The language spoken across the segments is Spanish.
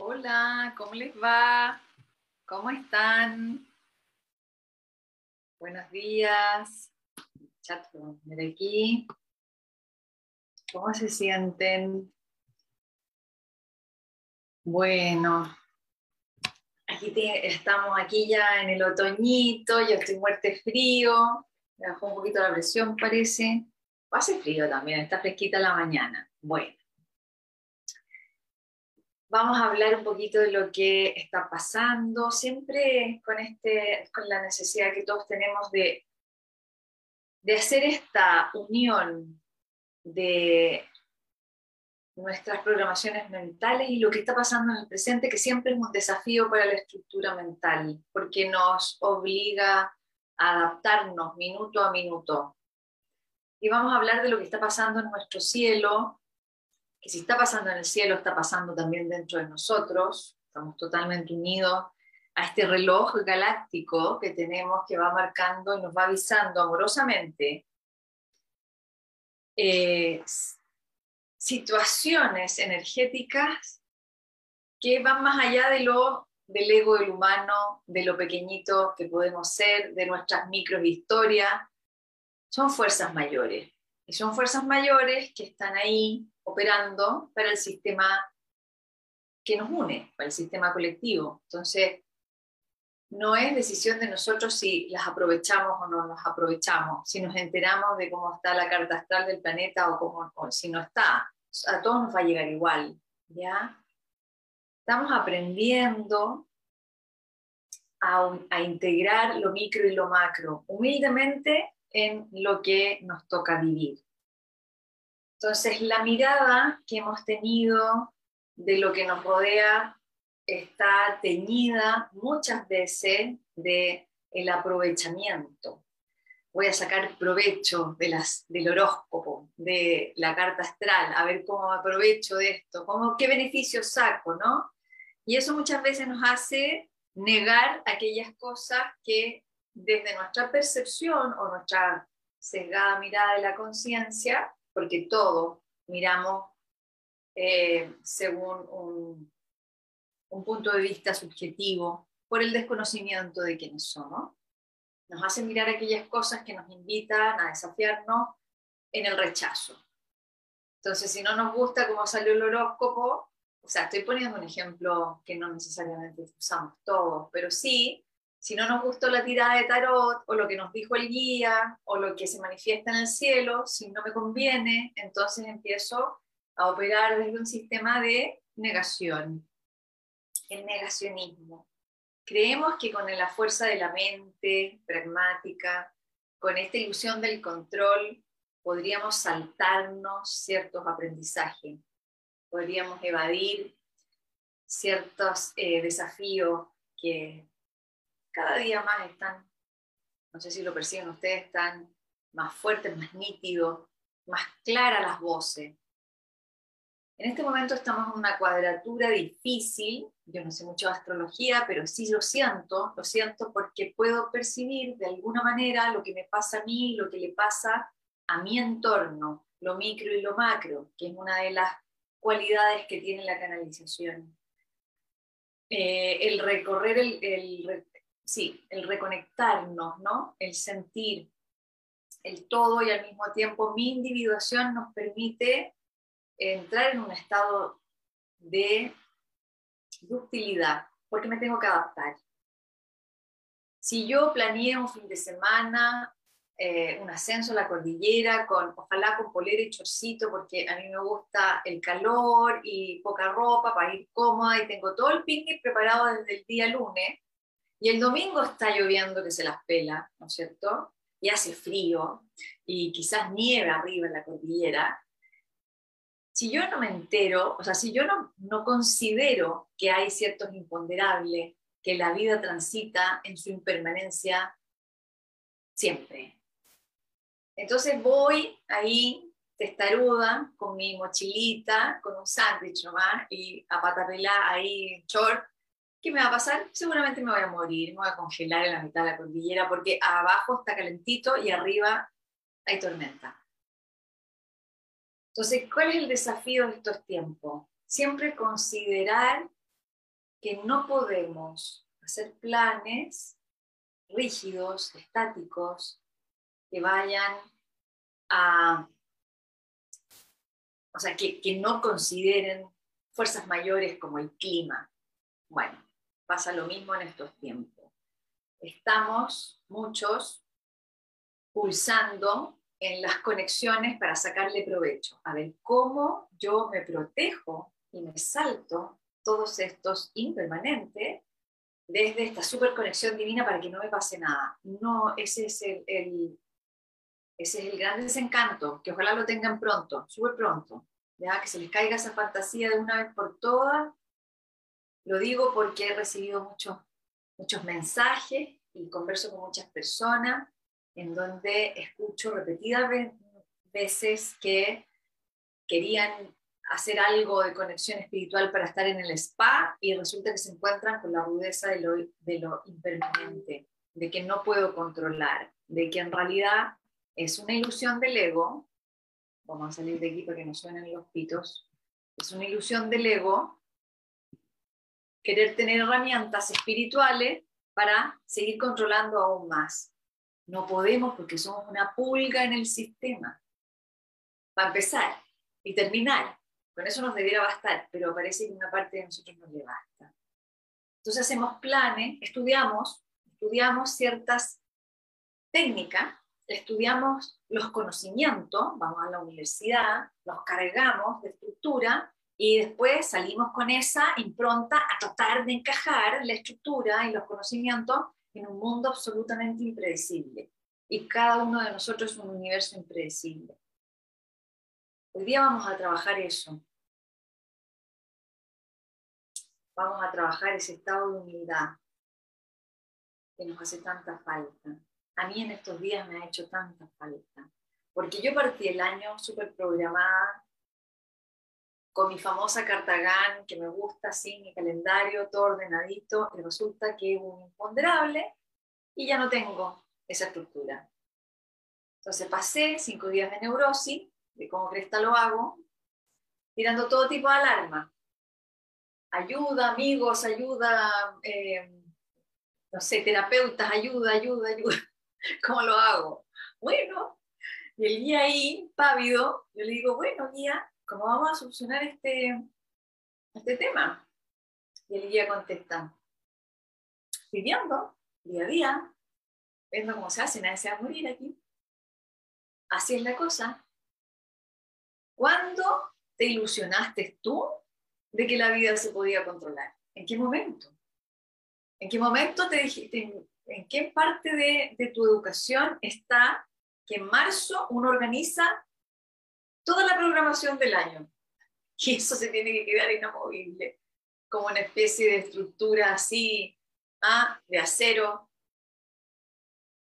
Hola, ¿cómo les va? ¿Cómo están? Buenos días. Chat, de aquí. ¿Cómo se sienten? Bueno, aquí estamos aquí ya en el otoñito, yo estoy muerte frío, me bajó un poquito la presión parece. Hace frío también, está fresquita la mañana. Bueno, vamos a hablar un poquito de lo que está pasando, siempre con, este, con la necesidad que todos tenemos de, de hacer esta unión de nuestras programaciones mentales y lo que está pasando en el presente, que siempre es un desafío para la estructura mental, porque nos obliga a adaptarnos minuto a minuto. Y vamos a hablar de lo que está pasando en nuestro cielo, que si está pasando en el cielo, está pasando también dentro de nosotros, estamos totalmente unidos a este reloj galáctico que tenemos que va marcando y nos va avisando amorosamente eh, situaciones energéticas que van más allá de lo del ego del humano, de lo pequeñito que podemos ser, de nuestras microhistorias, son fuerzas mayores. Y son fuerzas mayores que están ahí operando para el sistema que nos une, para el sistema colectivo. Entonces, no es decisión de nosotros si las aprovechamos o no las aprovechamos, si nos enteramos de cómo está la carta astral del planeta o, cómo, si no está. A todos nos va a llegar igual, ¿ya? Estamos aprendiendo a, a integrar lo micro y lo macro, humildemente en lo que nos toca vivir. Entonces, la mirada que hemos tenido de lo que nos rodea está teñida muchas veces de el aprovechamiento. Voy a sacar provecho de las, del horóscopo, de la carta astral, a ver cómo aprovecho de esto, cómo, qué beneficios saco, ¿no? Y eso muchas veces nos hace negar aquellas cosas que desde nuestra percepción o nuestra sesgada mirada de la conciencia, porque todo miramos eh, según un, un, punto de vista subjetivo, por el desconocimiento de quiénes somos, nos hace mirar aquellas cosas que nos invitan a desafiarnos en el rechazo. Entonces, si no nos gusta cómo salió el horóscopo, o sea, estoy poniendo un ejemplo que no necesariamente usamos todos, pero sí si no nos gustó la tirada de tarot o lo que nos dijo el guía o lo que se manifiesta en el cielo, si no me conviene, entonces empiezo a operar desde un sistema de negación, el negacionismo. Creemos que con la fuerza de la mente pragmática, con esta ilusión del control, podríamos saltarnos ciertos aprendizajes, podríamos evadir ciertos eh, desafíos que cada día más están, no sé si lo perciben ustedes, están más fuertes, más nítidos, más claras las voces. En este momento estamos en una cuadratura difícil, yo no sé mucho de astrología, pero sí lo siento, lo siento porque puedo percibir de alguna manera lo que me pasa a mí, lo que le pasa a mi entorno, lo micro y lo macro, que es una de las cualidades que tiene la canalización. Eh, el recorrer el, sí, el reconectarnos, ¿no? El sentir el todo y al mismo tiempo mi individuación nos permite entrar en un estado de ductilidad, porque me tengo que adaptar. Si yo planeé un fin de semana, eh, un ascenso a la cordillera, con, ojalá con polera y chorcito, porque a mí me gusta el calor y poca ropa para ir cómoda y tengo todo el picnic preparado desde el día lunes, y el domingo está lloviendo que se las pela, ¿no es cierto? Y hace frío y quizás nieve arriba en la cordillera. Si yo no me entero, o sea, si yo no, considero que hay ciertos imponderables, que la vida transita en su impermanencia siempre. Entonces voy ahí testaruda con mi mochilita, con un sándwich nomás y a patarrela ahí short ¿Qué me va a pasar? Seguramente me voy a morir, me voy a congelar en la mitad de la cordillera porque abajo está calentito y arriba hay tormenta. Entonces, ¿cuál es el desafío de estos tiempos? Siempre considerar que no podemos hacer planes rígidos, estáticos, que vayan a, o sea, que, no consideren fuerzas mayores como el clima. Bueno, pasa lo mismo en estos tiempos. Estamos muchos pulsando en las conexiones para sacarle provecho. A ver, ¿cómo yo me protejo y me salto todos estos impermanentes desde esta super conexión divina para que no me pase nada? No, ese es el, ese es el gran desencanto, que ojalá lo tengan pronto, súper pronto, ya que se les caiga esa fantasía de una vez por todas. Lo digo porque he recibido muchos, muchos mensajes y converso con muchas personas en donde escucho repetidas veces que querían hacer algo de conexión espiritual para estar en el spa y resulta que se encuentran con la rudeza de lo, de lo impermanente, de que no puedo controlar, de que en realidad es una ilusión del ego. Vamos a salir de aquí para que no suenen los pitos. Es una ilusión del ego querer tener herramientas espirituales para seguir controlando aún más. No podemos porque somos una pulga en el sistema. Para empezar y terminar, con eso nos debiera bastar, pero parece que una parte de nosotros no le basta. Entonces hacemos planes, estudiamos, estudiamos ciertas técnicas, estudiamos los conocimientos, vamos a la universidad, los cargamos de estructura y después salimos con esa impronta a tratar de encajar la estructura y los conocimientos en un mundo absolutamente impredecible. Y cada uno de nosotros es un universo impredecible. Hoy día vamos a trabajar eso. Vamos a trabajar ese estado de humildad que nos hace tanta falta. A mí en estos días me ha hecho tanta falta. Porque yo partí el año súper programada, con mi famosa Cartagán, que me gusta así, mi calendario, todo ordenadito, y resulta que es un imponderable y ya no tengo esa estructura. Entonces pasé cinco días de neurosis, de cómo cresta lo hago, tirando todo tipo de alarma. Ayuda, amigos, ayuda, eh, no sé, terapeutas, ayuda, ayuda, ayuda. ¿Cómo lo hago? Bueno, y el guía ahí, pávido, yo le digo, bueno, guía, ¿cómo vamos a solucionar este, este tema? Y el guía contesta, viviendo día a día, viendo cómo se hace, nadie se va a morir aquí. Así es la cosa. ¿Cuándo te ilusionaste tú de que la vida se podía controlar? ¿En qué momento? ¿En qué momento te dijiste, en qué parte de, de tu educación está que en marzo uno organiza toda la programación del año. Y eso se tiene que quedar inamovible, como una especie de estructura así, ¿ah? de acero.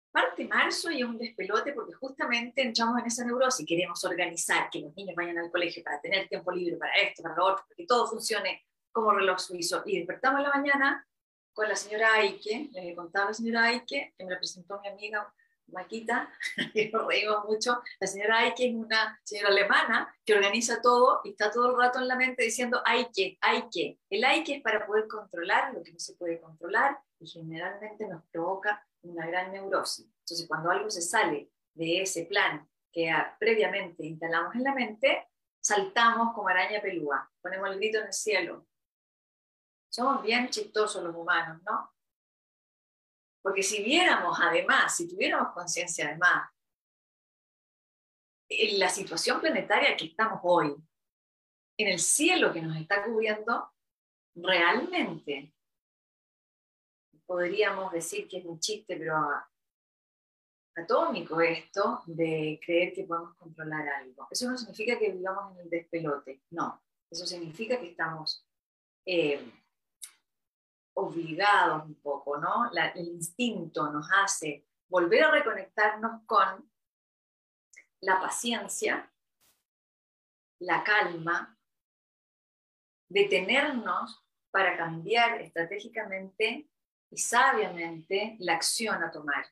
Parte marzo y es un despelote porque justamente entramos en esa neurosis, queremos organizar, que los niños vayan al colegio para tener tiempo libre para esto, para lo otro, para que todo funcione como reloj suizo. Y despertamos en la mañana con la señora Aike, le contaba a la señora Aike, que me la presentó mi amiga Maquita, nos reímos mucho, la señora Aike es una señora alemana que organiza todo y está todo el rato en la mente diciendo Aike, Aike. El Aike es para poder controlar lo que no se puede controlar y generalmente nos provoca una gran neurosis. Entonces, cuando algo se sale de ese plan que previamente instalamos en la mente, saltamos como araña pelúa, ponemos el grito en el cielo. Somos bien chistosos los humanos, ¿no? Porque si viéramos además, si tuviéramos conciencia además, en la situación planetaria que estamos hoy, en el cielo que nos está cubriendo, realmente podríamos decir que es un chiste, pero atómico esto de creer que podemos controlar algo. Eso no significa que vivamos en el despelote, no. Eso significa que estamos eh, obligados un poco, ¿no? el instinto nos hace volver a reconectarnos con la paciencia, la calma, detenernos para cambiar estratégicamente y sabiamente la acción a tomar,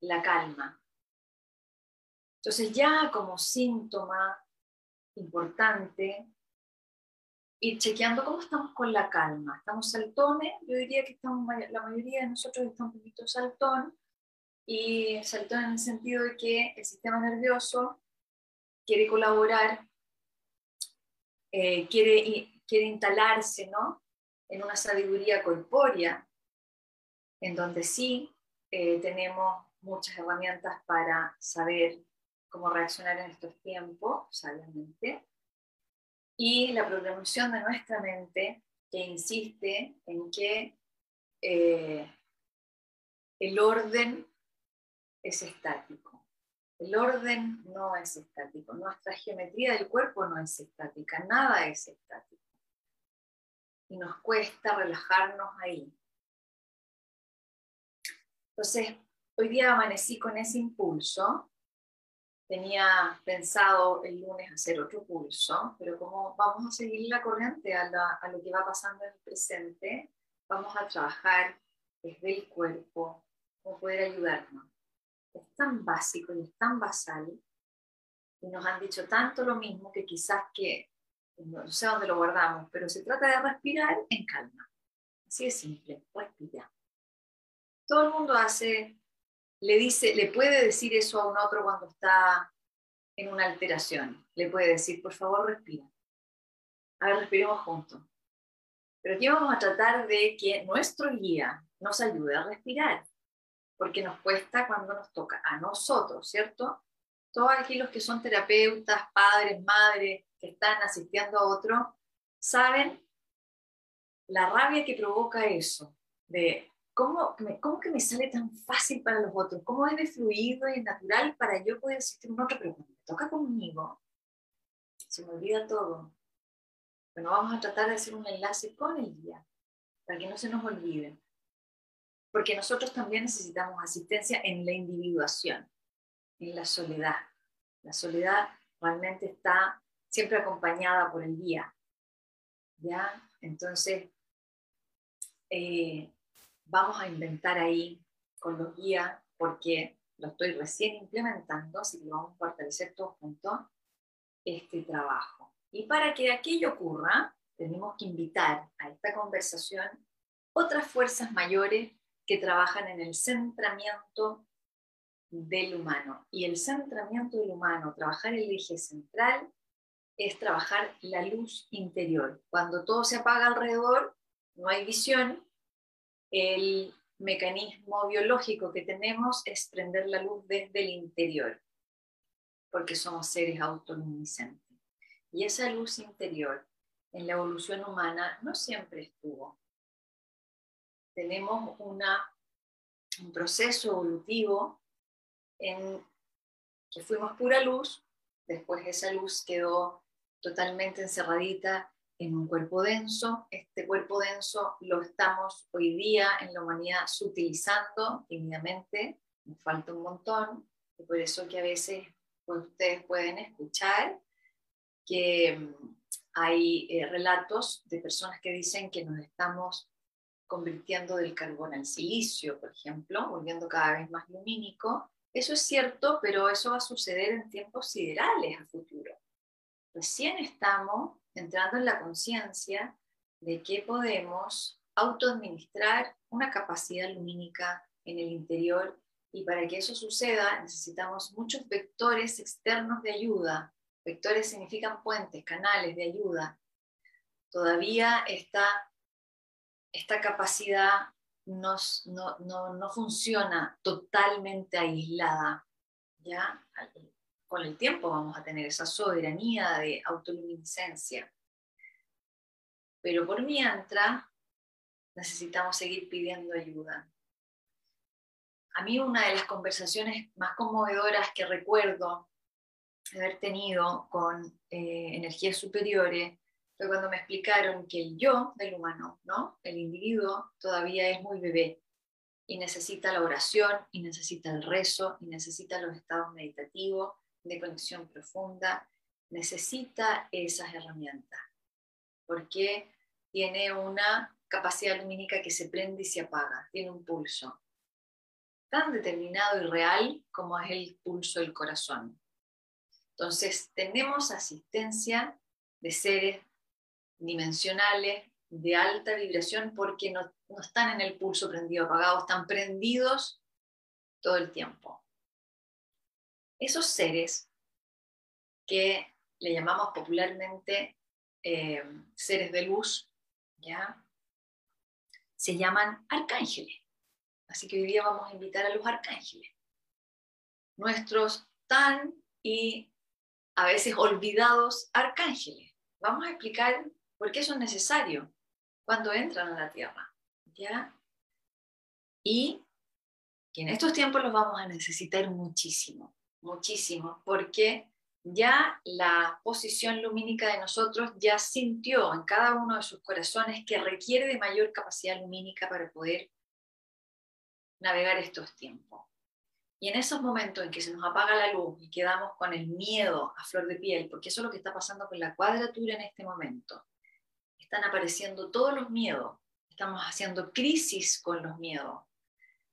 la calma. Entonces ya como síntoma importante ir chequeando cómo estamos con la calma. ¿Estamos saltones? Yo diría que estamos, la mayoría de nosotros está un poquito saltón, y saltón en el sentido de que el sistema nervioso quiere colaborar, eh, quiere, quiere instalarse ¿no? en una sabiduría corpórea, en donde sí eh, tenemos muchas herramientas para saber cómo reaccionar en estos tiempos, sabiamente, y la programación de nuestra mente que insiste en que eh, el orden es estático. El orden no es estático. Nuestra geometría del cuerpo no es estática. Nada es estático. Y nos cuesta relajarnos ahí. Entonces, hoy día amanecí con ese impulso. Tenía pensado el lunes hacer otro pulso, pero como vamos a seguir la corriente a, a lo que va pasando en el presente, vamos a trabajar desde el cuerpo, cómo poder ayudarnos es tan básico y es tan basal, y nos han dicho tanto lo mismo que quizás que, no sé dónde lo guardamos, pero se trata de respirar en calma. Así de simple, respira. Todo el mundo hace, le dice, le puede decir eso a un otro cuando está en una alteración. Le puede decir, por favor, respira. A ver, respiremos juntos. Pero aquí vamos a tratar de que nuestro guía nos ayude a respirar porque nos cuesta cuando nos toca a nosotros, ¿cierto? Todos aquí los que son terapeutas, padres, madres, que están asistiendo a otro, saben la rabia que provoca eso, de cómo, cómo que me sale tan fácil para los otros, cómo es de fluido y natural para yo poder asistir a pero cuando me toca conmigo, se me olvida todo. Bueno, vamos a tratar de hacer un enlace con el guía, para que no se nos olvide porque nosotros también necesitamos asistencia en la individuación, en la soledad. La soledad realmente está siempre acompañada por el guía. ¿Ya? Entonces, eh, vamos a inventar ahí con los guías, porque lo estoy recién implementando, así que vamos a fortalecer todos juntos este trabajo. Y para que aquello ocurra, tenemos que invitar a esta conversación otras fuerzas mayores que trabajan en el centramiento del humano. Y el centramiento del humano, trabajar el eje central, es trabajar la luz interior. Cuando todo se apaga alrededor, no hay visión, el mecanismo biológico que tenemos es prender la luz desde el interior, porque somos seres autoluminiscentes. Y esa luz interior en la evolución humana no siempre estuvo tenemos un proceso evolutivo en que fuimos pura luz, después esa luz quedó totalmente encerradita en un cuerpo denso. Este cuerpo denso lo estamos hoy día en la humanidad sutilizando tímidamente, nos falta un montón, y por eso que a veces pues, ustedes pueden escuchar que mm, hay eh, relatos de personas que dicen que nos estamos convirtiendo del carbón al silicio, por ejemplo, volviendo cada vez más lumínico. Eso es cierto, pero eso va a suceder en tiempos siderales a futuro. Recién estamos entrando en la conciencia de que podemos autoadministrar una capacidad lumínica en el interior y para que eso suceda necesitamos muchos vectores externos de ayuda. Vectores significan puentes, canales de ayuda. Todavía está esta capacidad no, no, funciona totalmente aislada. ¿ya? Con el tiempo vamos a tener esa soberanía de autoluminiscencia. Pero por mientras necesitamos seguir pidiendo ayuda. A mí una de las conversaciones más conmovedoras que recuerdo haber tenido con eh, energías superiores fue cuando me explicaron que el yo del humano, ¿no? el individuo, todavía es muy bebé y necesita la oración, y necesita el rezo, y necesita los estados meditativos de conexión profunda, necesita esas herramientas, porque tiene una capacidad lumínica que se prende y se apaga, tiene un pulso tan determinado y real como es el pulso del corazón. Entonces, tenemos asistencia de seres dimensionales de alta vibración porque no, no están en el pulso prendido apagado, están prendidos todo el tiempo. Esos seres que le llamamos popularmente eh, seres de luz, ¿ya? se llaman arcángeles. Así que hoy día vamos a invitar a los arcángeles. Nuestros tan y a veces olvidados arcángeles. Vamos a explicar por qué son necesarios cuando entran a la Tierra. ¿ya? Y que en estos tiempos los vamos a necesitar muchísimo, muchísimo, porque ya la posición lumínica de nosotros ya sintió en cada uno de sus corazones que requiere de mayor capacidad lumínica para poder navegar estos tiempos. Y en esos momentos en que se nos apaga la luz y quedamos con el miedo a flor de piel, porque eso es lo que está pasando con la cuadratura en este momento, están apareciendo todos los miedos, estamos haciendo crisis con los miedos.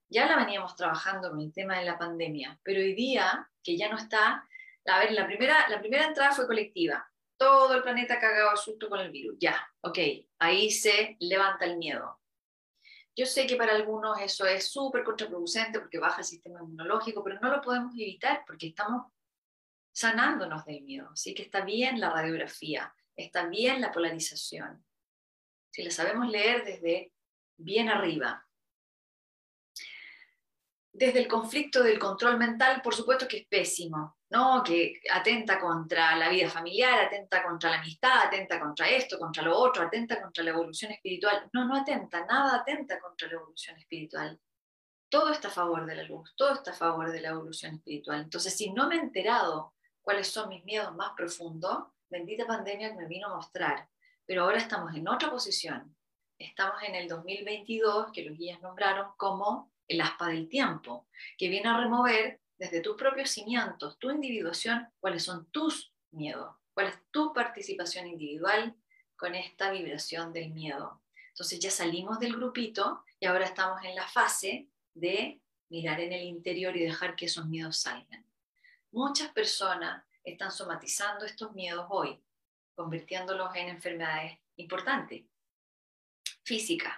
Ya la veníamos trabajando con el tema de la pandemia, pero hoy día, que ya no está, a ver, la primera, la primera entrada fue colectiva. Todo el planeta cagado a susto con el virus. Ya, ok, ahí se levanta el miedo. Yo sé que para algunos eso es súper contraproducente porque baja el sistema inmunológico, pero no lo podemos evitar porque estamos sanándonos del miedo. Así que está bien la radiografía, está bien la polarización. Si la sabemos leer desde bien arriba, desde el conflicto del control mental, por supuesto que es pésimo, ¿no? que atenta contra la vida familiar, atenta contra la amistad, atenta contra esto, contra lo otro, atenta contra la evolución espiritual. No, no atenta, nada atenta contra la evolución espiritual. Todo está a favor de la luz, todo está a favor de la evolución espiritual. Entonces, si no me he enterado cuáles son mis miedos más profundos, bendita pandemia me vino a mostrar. Pero ahora estamos en otra posición. Estamos en el 2022, que los guías nombraron como el aspa del tiempo, que viene a remover desde tus propios cimientos, tu individuación, cuáles son tus miedos, cuál es tu participación individual con esta vibración del miedo. Entonces ya salimos del grupito y ahora estamos en la fase de mirar en el interior y dejar que esos miedos salgan. Muchas personas están somatizando estos miedos hoy, convirtiéndolos en enfermedades importantes, físicas.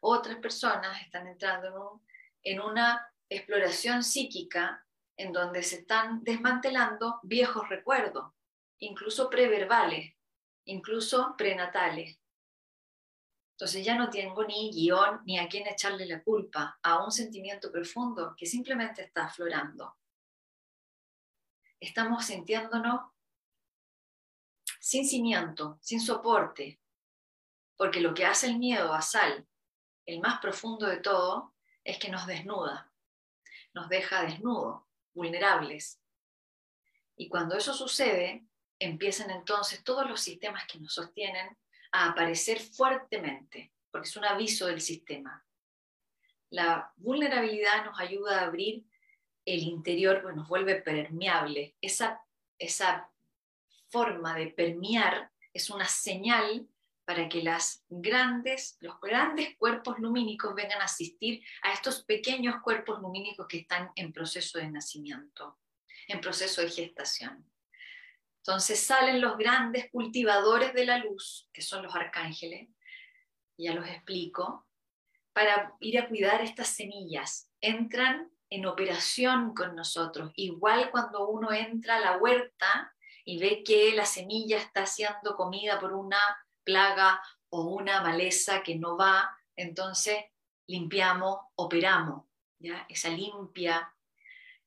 Otras personas están entrando en un en una exploración psíquica en donde se están desmantelando viejos recuerdos, incluso preverbales, incluso prenatales. Entonces ya no tengo ni guion ni a quién echarle la culpa a un sentimiento profundo que simplemente está aflorando. Estamos sintiéndonos sin cimiento, sin soporte, porque lo que hace el miedo a Sal, el más profundo de todo, es que nos desnuda, nos deja desnudos, vulnerables. Y cuando eso sucede, empiezan entonces todos los sistemas que nos sostienen a aparecer fuertemente, porque es un aviso del sistema. La vulnerabilidad nos ayuda a abrir el interior, pues nos vuelve permeable. Esa, esa forma de permear es una señal para que las grandes, los grandes cuerpos lumínicos vengan a asistir a estos pequeños cuerpos lumínicos que están en proceso de nacimiento, en proceso de gestación. Entonces salen los grandes cultivadores de la luz, que son los arcángeles, ya los explico, para ir a cuidar estas semillas. Entran en operación con nosotros, igual cuando uno entra a la huerta y ve que la semilla está siendo comida por una plaga o una maleza que no va, entonces limpiamos, operamos, ¿ya? esa limpia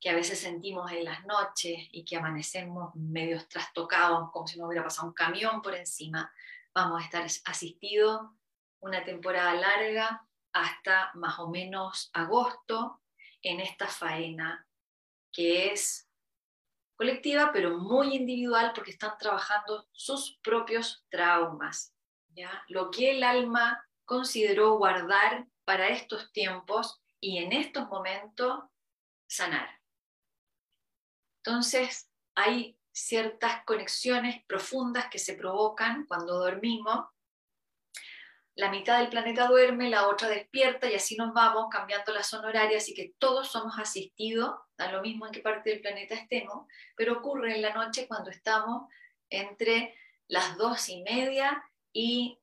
que a veces sentimos en las noches y que amanecemos medios trastocados, como si no hubiera pasado un camión por encima, vamos a estar asistidos una temporada larga hasta más o menos agosto en esta faena que es colectiva, pero muy individual porque están trabajando sus propios traumas, lo que el alma consideró guardar para estos tiempos y en estos momentos sanar. Entonces, hay ciertas conexiones profundas que se provocan cuando dormimos la mitad del planeta duerme, la otra despierta y así nos vamos cambiando la zona horaria, así que todos somos asistidos, da lo mismo en qué parte del planeta estemos, pero ocurre en la noche cuando estamos entre las dos y media y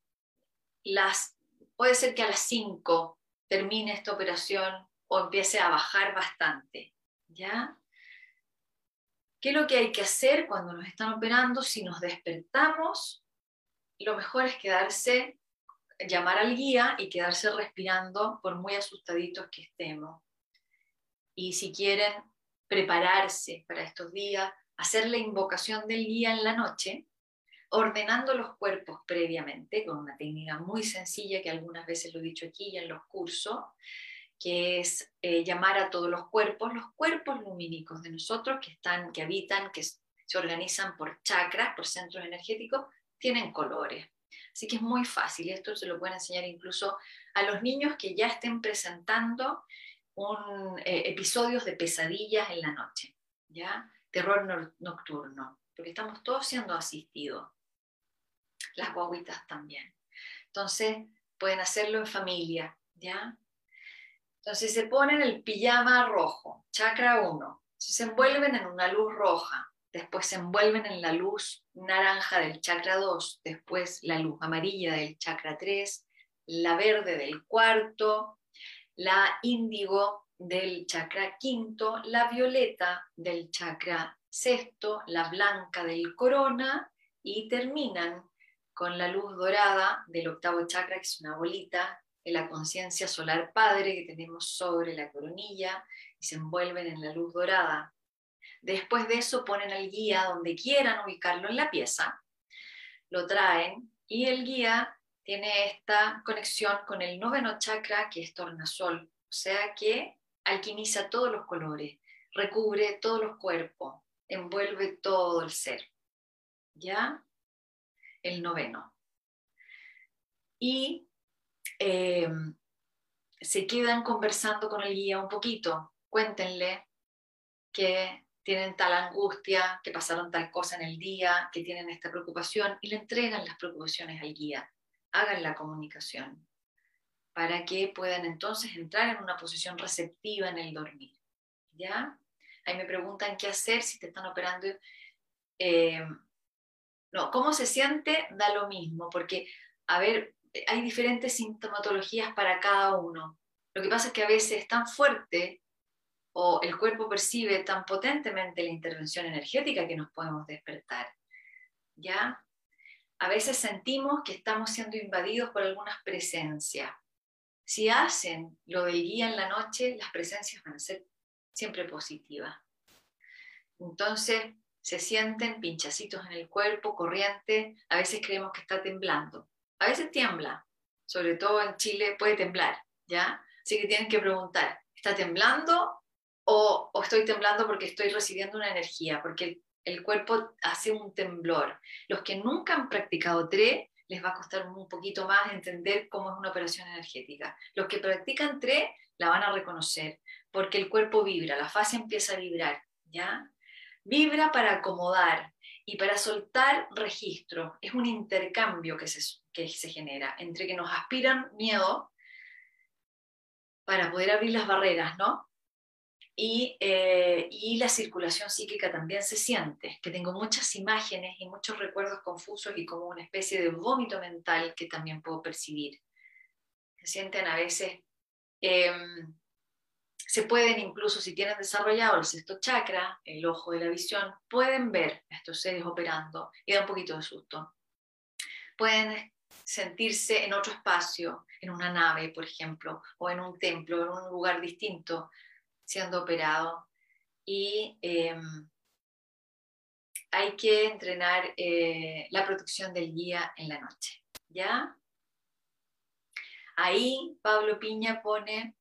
las, puede ser que a las 5 termine esta operación o empiece a bajar bastante. ¿Ya? ¿Qué es lo que hay que hacer cuando nos están operando? Si nos despertamos, lo mejor es quedarse, llamar al guía y quedarse respirando por muy asustaditos que estemos. Y si quieren prepararse para estos días, hacer la invocación del guía en la noche, ordenando los cuerpos previamente, con una técnica muy sencilla que algunas veces lo he dicho aquí y en los cursos, que es eh, llamar a todos los cuerpos, los cuerpos lumínicos de nosotros que están, que habitan, que se organizan por chakras, por centros energéticos, tienen colores. Así que es muy fácil esto se lo pueden enseñar incluso a los niños que ya estén presentando un, eh, episodios de pesadillas en la noche, ¿ya? Terror nocturno, porque estamos todos siendo asistidos. Las guaguitas también. Entonces, pueden hacerlo en familia, ¿ya? Entonces se ponen el pijama rojo, chakra 1, se envuelven en una luz roja, después se envuelven en la luz naranja del chakra 2, después la luz amarilla del chakra 3, la verde del cuarto, la índigo del chakra quinto, la violeta del chakra sexto, la blanca del corona y terminan con la luz dorada del octavo chakra, que es una bolita de la conciencia solar padre que tenemos sobre la coronilla y se envuelven en la luz dorada. Después de eso ponen al guía donde quieran ubicarlo en la pieza, lo traen y el guía tiene esta conexión con el noveno chakra que es tornasol, o sea que alquimiza todos los colores, recubre todos los cuerpos, envuelve todo el ser. ¿Ya? El noveno. Y Em, se quedan conversando con el guía un poquito, cuéntenle que tienen tal angustia, que pasaron tal cosa en el día, que tienen esta preocupación y le entregan las preocupaciones al guía. Hagan la comunicación para que puedan entonces entrar en una posición receptiva en el dormir. ¿Ya? Ahí me preguntan qué hacer si te están operando. Em, no, ¿cómo se siente? Da lo mismo, porque, a ver, hay diferentes sintomatologías para cada uno. Lo que pasa es que a veces es tan fuerte o el cuerpo percibe tan potentemente la intervención energética que nos podemos despertar. ¿Ya? A veces sentimos que estamos siendo invadidos por algunas presencias. Si hacen lo del guía en la noche, las presencias van a ser siempre positivas. Entonces, se sienten pinchacitos en el cuerpo, corriente, a veces creemos que está temblando a veces tiembla, sobre todo en Chile puede temblar, ¿ya? Así que tienen que preguntar, ¿está temblando o, estoy temblando porque estoy recibiendo una energía? Porque el, cuerpo hace un temblor. Los que nunca han practicado TRE, les va a costar un poquito más entender cómo es una operación energética. Los que practican TRE la van a reconocer, porque el cuerpo vibra, la fase empieza a vibrar, ¿ya? Vibra para acomodar y para soltar registro. Es un intercambio que se, que se genera entre que nos aspiran miedo para poder abrir las barreras, ¿no? Y, eh, y, la circulación psíquica también se siente, que tengo muchas imágenes y muchos recuerdos confusos y como una especie de vómito mental que también puedo percibir. Se sienten a veces, em, se pueden incluso, si tienen desarrollado el sexto chakra, el ojo de la visión, pueden ver a estos seres operando y da un poquito de susto. Pueden sentirse en otro espacio, en una nave, por ejemplo, o en un templo, en un lugar distinto, siendo operado. Y em, hay que entrenar eh, la protección del guía en la noche. ¿Ya? Ahí Pablo Piña pone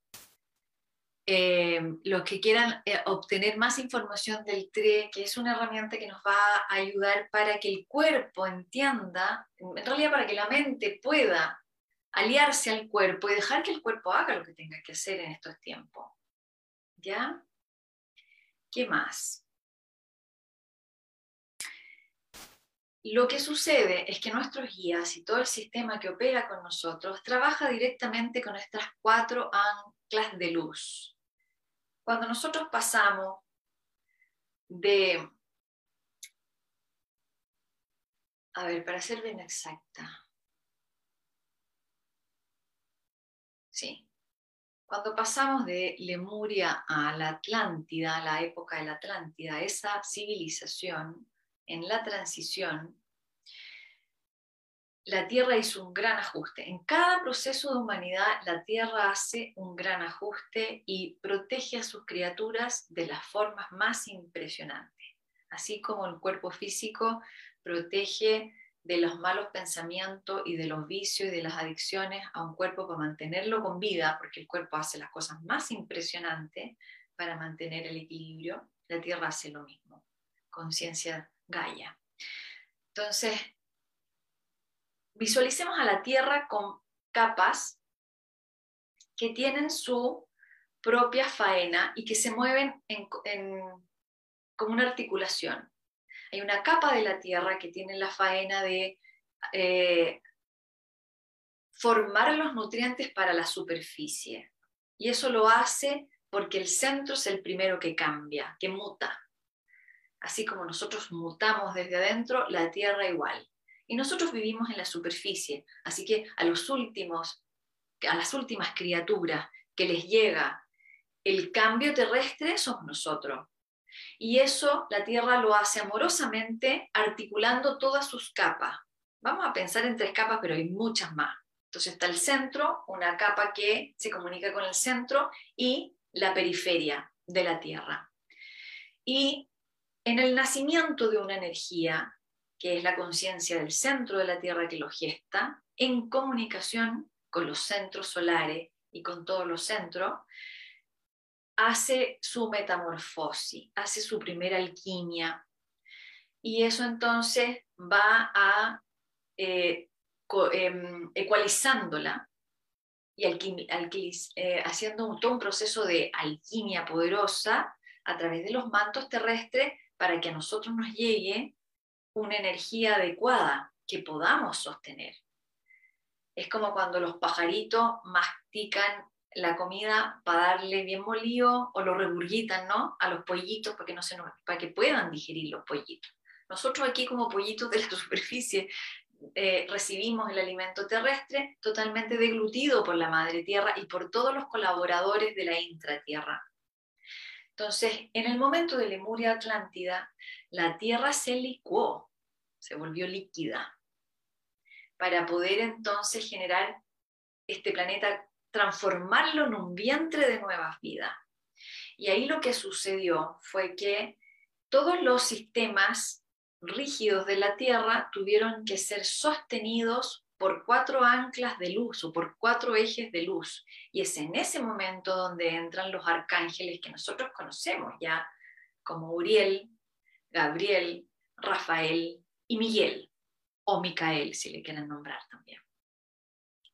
eh, los que quieran eh, obtener más información del TRE, que es una herramienta que nos va a ayudar para que el cuerpo entienda, en realidad para que la mente pueda aliarse al cuerpo y dejar que el cuerpo haga lo que tenga que hacer en estos tiempos. ¿Ya? ¿Qué más? Lo que sucede es que nuestros guías y todo el sistema que opera con nosotros trabaja directamente con estas cuatro anclas de luz cuando nosotros pasamos de, a ver, para ser bien exacta, sí, cuando pasamos de Lemuria a la Atlántida, a la época de la Atlántida, esa civilización en la transición la Tierra hizo un gran ajuste. En cada proceso de humanidad, la Tierra hace un gran ajuste y protege a sus criaturas de las formas más impresionantes. Así como el cuerpo físico protege de los malos pensamientos y de los vicios y de las adicciones a un cuerpo para mantenerlo con vida, porque el cuerpo hace las cosas más impresionantes para mantener el equilibrio, la Tierra hace lo mismo. Conciencia Gaia. Entonces, visualicemos a la Tierra con capas que tienen su propia faena y que se mueven en, como una articulación. Hay una capa de la Tierra que tiene la faena de eh, formar los nutrientes para la superficie. Y eso lo hace porque el centro es el primero que cambia, que muta. Así como nosotros mutamos desde adentro, la Tierra igual. Y nosotros vivimos en la superficie, así que a los últimos, a las últimas criaturas que les llega el cambio terrestre somos nosotros. Y eso la Tierra lo hace amorosamente articulando todas sus capas. Vamos a pensar en tres capas, pero hay muchas más. Entonces está el centro, una capa que se comunica con el centro y la periferia de la Tierra. Y en el nacimiento de una energía, que es la conciencia del centro de la Tierra que lo gesta, en comunicación con los centros solares y con todos los centros, hace su metamorfosis, hace su primera alquimia. Y eso entonces va a eh, em, ecualizándola y eh, haciendo todo un proceso de alquimia poderosa a través de los mantos terrestres para que a nosotros nos llegue una energía adecuada que podamos sostener. Es como cuando los pajaritos mastican la comida para darle bien molido o lo regurgitan, ¿no? A los pollitos para que, no se para que puedan digerir los pollitos. Nosotros aquí como pollitos de la superficie eh, recibimos el alimento terrestre totalmente deglutido por la madre tierra y por todos los colaboradores de la intratierra. Entonces, en el momento de Lemuria Atlántida, la tierra se licuó, se volvió líquida, para poder entonces generar este planeta transformarlo en un vientre de nuevas vidas. Y ahí lo que sucedió fue que todos los sistemas rígidos de la Tierra tuvieron que ser sostenidos por cuatro anclas de luz o por cuatro ejes de luz. Y es en ese momento donde entran los arcángeles que nosotros conocemos ya como Uriel, Gabriel, Rafael y Miguel, o Micael, si le quieren nombrar también.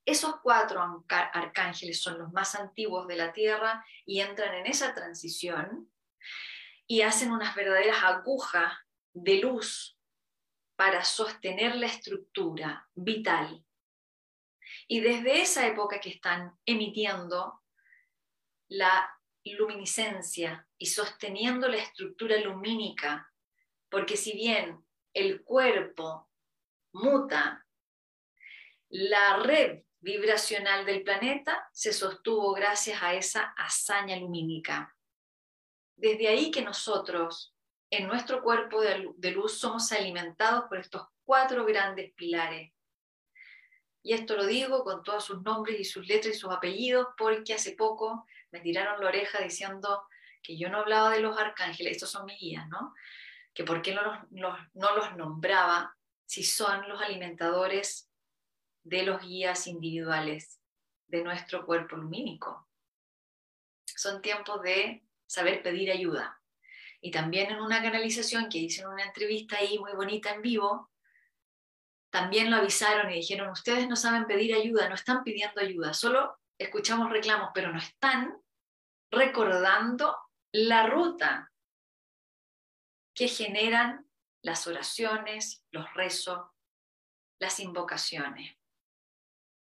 Esos cuatro arcángeles son los más antiguos de la Tierra y entran en esa transición y hacen unas verdaderas agujas de luz para sostener la estructura vital. Y desde esa época que están emitiendo la luminiscencia y sosteniendo la estructura lumínica, porque si bien el cuerpo muta, la red vibracional del planeta se sostuvo gracias a esa hazaña lumínica. Desde ahí que nosotros, en nuestro cuerpo de luz, somos alimentados por estos cuatro grandes pilares. Y esto lo digo con todos sus nombres y sus letras y sus apellidos, porque hace poco me tiraron la oreja diciendo que yo no hablaba de los arcángeles, estos son mis guías, ¿no? Que por qué no los, no los nombraba si son los alimentadores de los guías individuales de nuestro cuerpo lumínico. Son tiempos de saber pedir ayuda. Y también en una canalización que hice en una entrevista ahí muy bonita en vivo, también lo avisaron y dijeron, ustedes no saben pedir ayuda, no están pidiendo ayuda, solo escuchamos reclamos, pero no están recordando la ruta que generan las oraciones, los rezos, las invocaciones.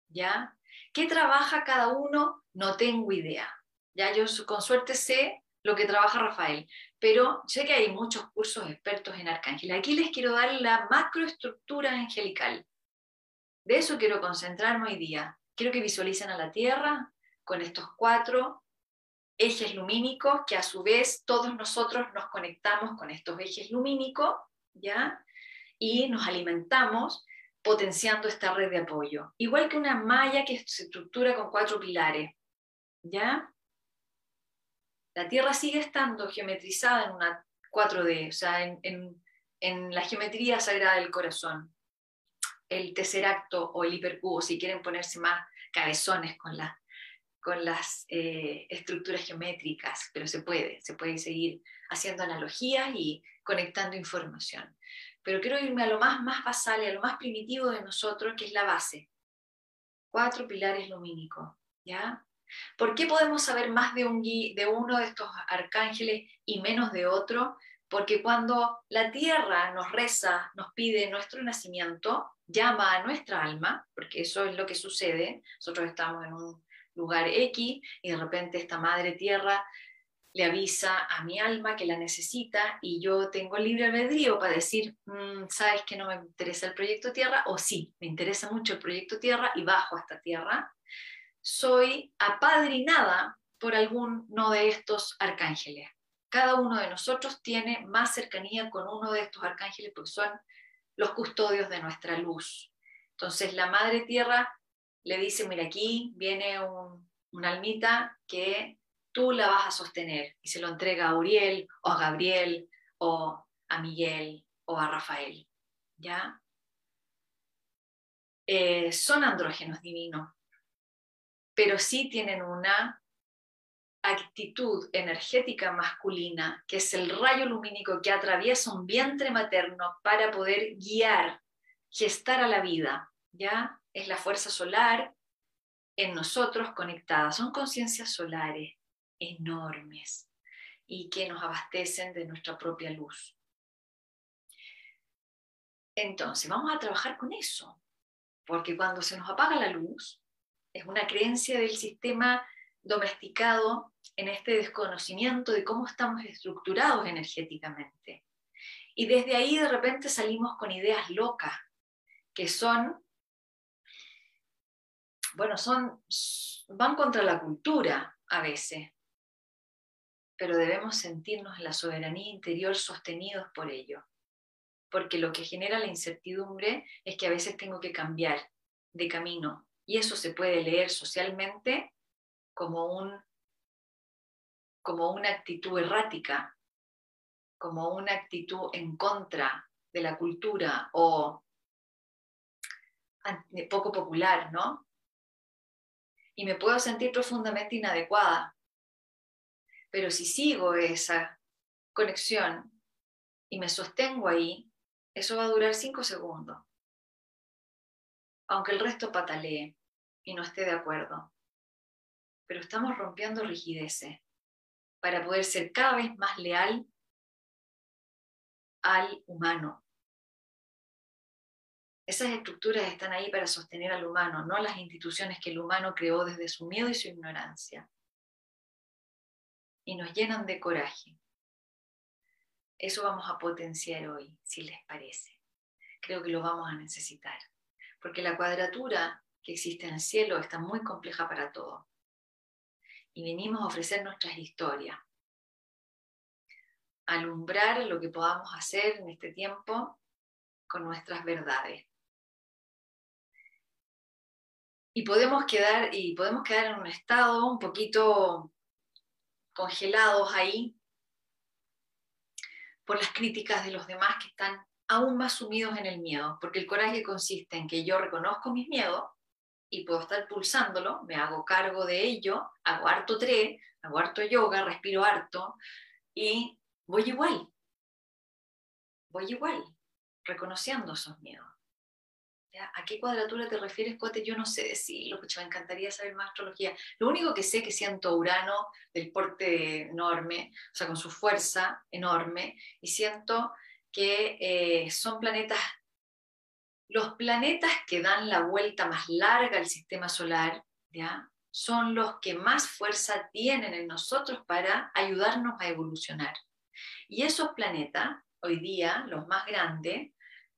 ¿ya? ¿Qué trabaja cada uno? No tengo idea. Ya yo con suerte sé lo que trabaja Rafael, pero sé que hay muchos cursos expertos en Arcángel. Aquí les quiero dar la macroestructura angelical. De eso quiero concentrarme hoy día. Quiero que visualicen a la Tierra, con estos cuatro ejes lumínicos que a su vez todos nosotros nos conectamos con estos ejes lumínicos, ¿ya? Y nos alimentamos potenciando esta red de apoyo. Igual que una malla que se estructura con cuatro pilares, ¿ya? La Tierra sigue estando geometrizada en una 4D, o sea, en, la geometría sagrada del corazón. El tesseracto o el hipercubo, si quieren ponerse más cabezones con, con las eh, estructuras geométricas, pero se puede, se puede seguir haciendo analogías y conectando información. Pero quiero irme a lo más, más basal y a lo más primitivo de nosotros, que es la base. Cuatro pilares lumínicos, ¿ya? ¿Por qué podemos saber más de, un, de uno de estos arcángeles y menos de otro? Porque cuando la tierra nos reza, nos pide nuestro nacimiento, llama a nuestra alma, porque eso es lo que sucede, nosotros estamos en un lugar X y de repente esta madre tierra le avisa a mi alma que la necesita y yo tengo libre albedrío para decir, mm, sabes que no me interesa el proyecto Tierra o sí, me interesa mucho el proyecto Tierra y bajo a esta Tierra soy apadrinada por alguno de estos arcángeles. Cada uno de nosotros tiene más cercanía con uno de estos arcángeles porque son los custodios de nuestra luz. Entonces la Madre Tierra le dice, mira, aquí viene un, una almita que tú la vas a sostener y se lo entrega a Uriel o a Gabriel o a Miguel o a Rafael. ¿Ya? Eh, son andrógenos divinos pero sí tienen una actitud energética masculina, que es el rayo lumínico que atraviesa un vientre materno para poder guiar, gestar a la vida, ¿ya? Es la fuerza solar en nosotros conectada. Son conciencias solares enormes y que nos abastecen de nuestra propia luz. Entonces, vamos a trabajar con eso, porque cuando se nos apaga la luz, es una creencia del sistema domesticado en este desconocimiento de cómo estamos estructurados energéticamente. Y desde ahí de repente salimos con ideas locas, que son, bueno, son, van contra la cultura a veces, pero debemos sentirnos en la soberanía interior sostenidos por ello, porque lo que genera la incertidumbre es que a veces tengo que cambiar de camino, y eso se puede leer socialmente como, un, como una actitud errática, como una actitud en contra de la cultura o poco popular, ¿no? Y me puedo sentir profundamente inadecuada. Pero si sigo esa conexión y me sostengo ahí, eso va a durar cinco segundos aunque el resto patalee y no esté de acuerdo. Pero estamos rompiendo rigideces para poder ser cada vez más leal al humano. Esas estructuras están ahí para sostener al humano, no las instituciones que el humano creó desde su miedo y su ignorancia. Y nos llenan de coraje. Eso vamos a potenciar hoy, si les parece. Creo que lo vamos a necesitar porque la cuadratura que existe en el cielo está muy compleja para todo. Y venimos a ofrecer nuestras historias, alumbrar lo que podamos hacer en este tiempo con nuestras verdades. Y podemos quedar, y podemos quedar en un estado un poquito congelados ahí por las críticas de los demás que están aún más sumidos en el miedo, porque el coraje consiste en que yo reconozco mis miedos y puedo estar pulsándolo, me hago cargo de ello, hago harto tre, hago harto yoga, respiro harto y voy igual, voy igual, reconociendo esos miedos. ¿A qué cuadratura te refieres, Cote? Yo no sé decirlo, me encantaría saber más astrología. Lo único que sé es que siento Urano del porte enorme, o sea, con su fuerza enorme, y siento que eh, son planetas, los planetas que dan la vuelta más larga al sistema solar, ¿ya? son los que más fuerza tienen en nosotros para ayudarnos a evolucionar. Y esos planetas, hoy día, los más grandes,